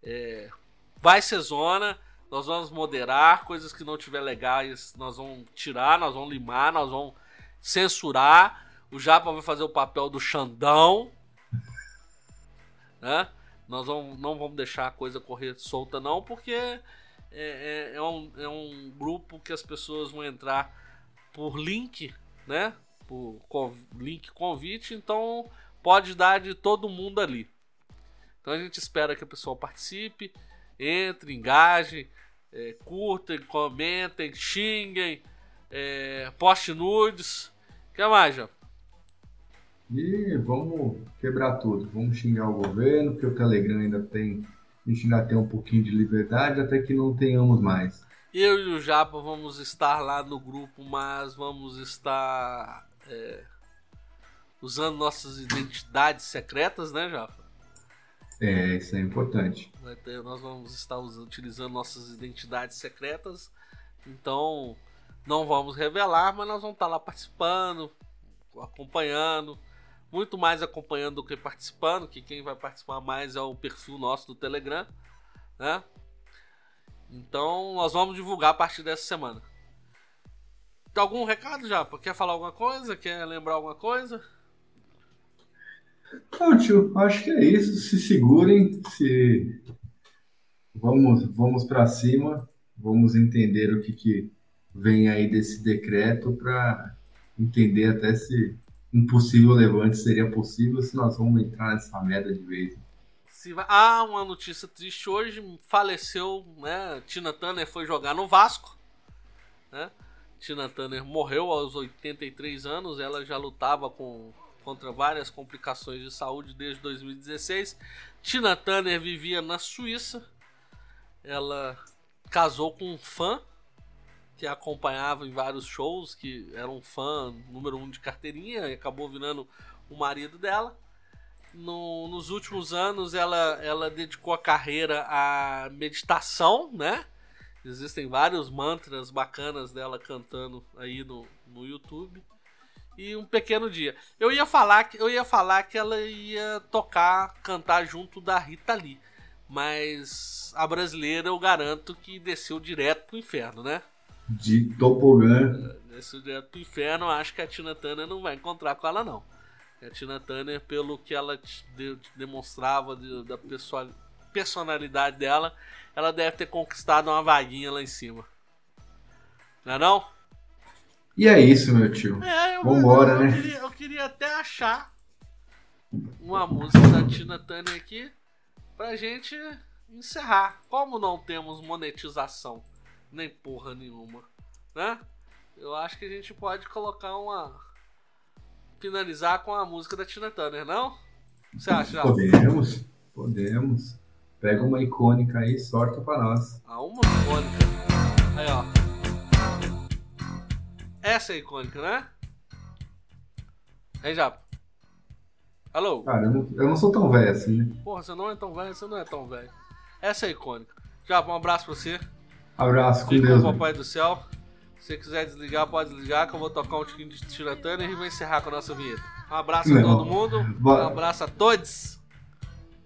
A: É, vai ser zona, nós vamos moderar coisas que não tiver legais, nós vamos tirar, nós vamos limar, nós vamos censurar. O Japa vai fazer o papel do Xandão, né? Nós vamos, não vamos deixar a coisa correr solta, não, porque é, é, é, um, é um grupo que as pessoas vão entrar por link, né? Por link convite, então pode dar de todo mundo ali. Então a gente espera que a pessoa participe, entre, engaje, é, curtem, comentem, xinguem, é, poste nudes. O que mais, já?
B: E vamos quebrar tudo. Vamos xingar o governo, porque o Telegram ainda tem. A gente ainda tem um pouquinho de liberdade até que não tenhamos mais.
A: Eu e o Japa vamos estar lá no grupo, mas vamos estar é, usando nossas identidades secretas, né, Japa?
B: É, isso é importante.
A: Ter, nós vamos estar usando, utilizando nossas identidades secretas, então não vamos revelar, mas nós vamos estar lá participando, acompanhando muito mais acompanhando do que participando, que quem vai participar mais é o perfil nosso do Telegram, né? Então nós vamos divulgar a partir dessa semana. Tem algum recado já? Quer falar alguma coisa? Quer lembrar alguma coisa?
B: Não, tio, acho que é isso. Se segurem, se vamos, vamos para cima, vamos entender o que, que vem aí desse decreto para entender até se impossível levante seria possível se nós vamos entrar nessa merda de vez.
A: Ah, uma notícia triste hoje, faleceu, né? Tina Turner foi jogar no Vasco, né? Tina Turner morreu aos 83 anos, ela já lutava com, contra várias complicações de saúde desde 2016. Tina Turner vivia na Suíça, ela casou com um fã que acompanhava em vários shows, que era um fã número um de carteirinha e acabou virando o marido dela. No, nos últimos anos ela, ela dedicou a carreira à meditação, né? Existem vários mantras bacanas dela cantando aí no, no YouTube. E um pequeno dia. Eu ia falar que eu ia falar que ela ia tocar, cantar junto da Rita Lee, mas a brasileira eu garanto que desceu direto pro inferno, né?
B: De tobogã.
A: Nesse direto pro inferno, acho que a Tina Turner não vai encontrar com ela, não. A Tina Turner, pelo que ela de, demonstrava de, da pessoal, personalidade dela, ela deve ter conquistado uma vaguinha lá em cima. Não é não?
B: E é isso, meu tio.
A: É, eu, Vambora, eu, eu, né? Queria, eu queria até achar uma música da Tina Turner aqui pra gente encerrar. Como não temos monetização nem porra nenhuma, né? Eu acho que a gente pode colocar uma. finalizar com a música da Tina Turner, não? Você acha?
B: Podemos, podemos. Pega uma icônica aí, sorta pra nós.
A: Ah, uma icônica. Aí, ó. Essa é icônica, né? Aí já. Alô?
B: Cara, eu não, eu não sou tão velho assim, né?
A: Porra, você não é tão velho, você não é tão velho. Essa é icônica. Já, um abraço pra você.
B: Abraço, com Deus.
A: Papai do Céu. Se você quiser desligar, pode desligar, que eu vou tocar um tiquinho de Tina Turner e vou encerrar com a nossa vinheta. Um abraço a todo mundo. Um abraço a todos.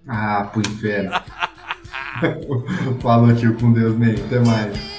B: Ah, pro inferno. Falou, tio, com Deus, meio. Até mais.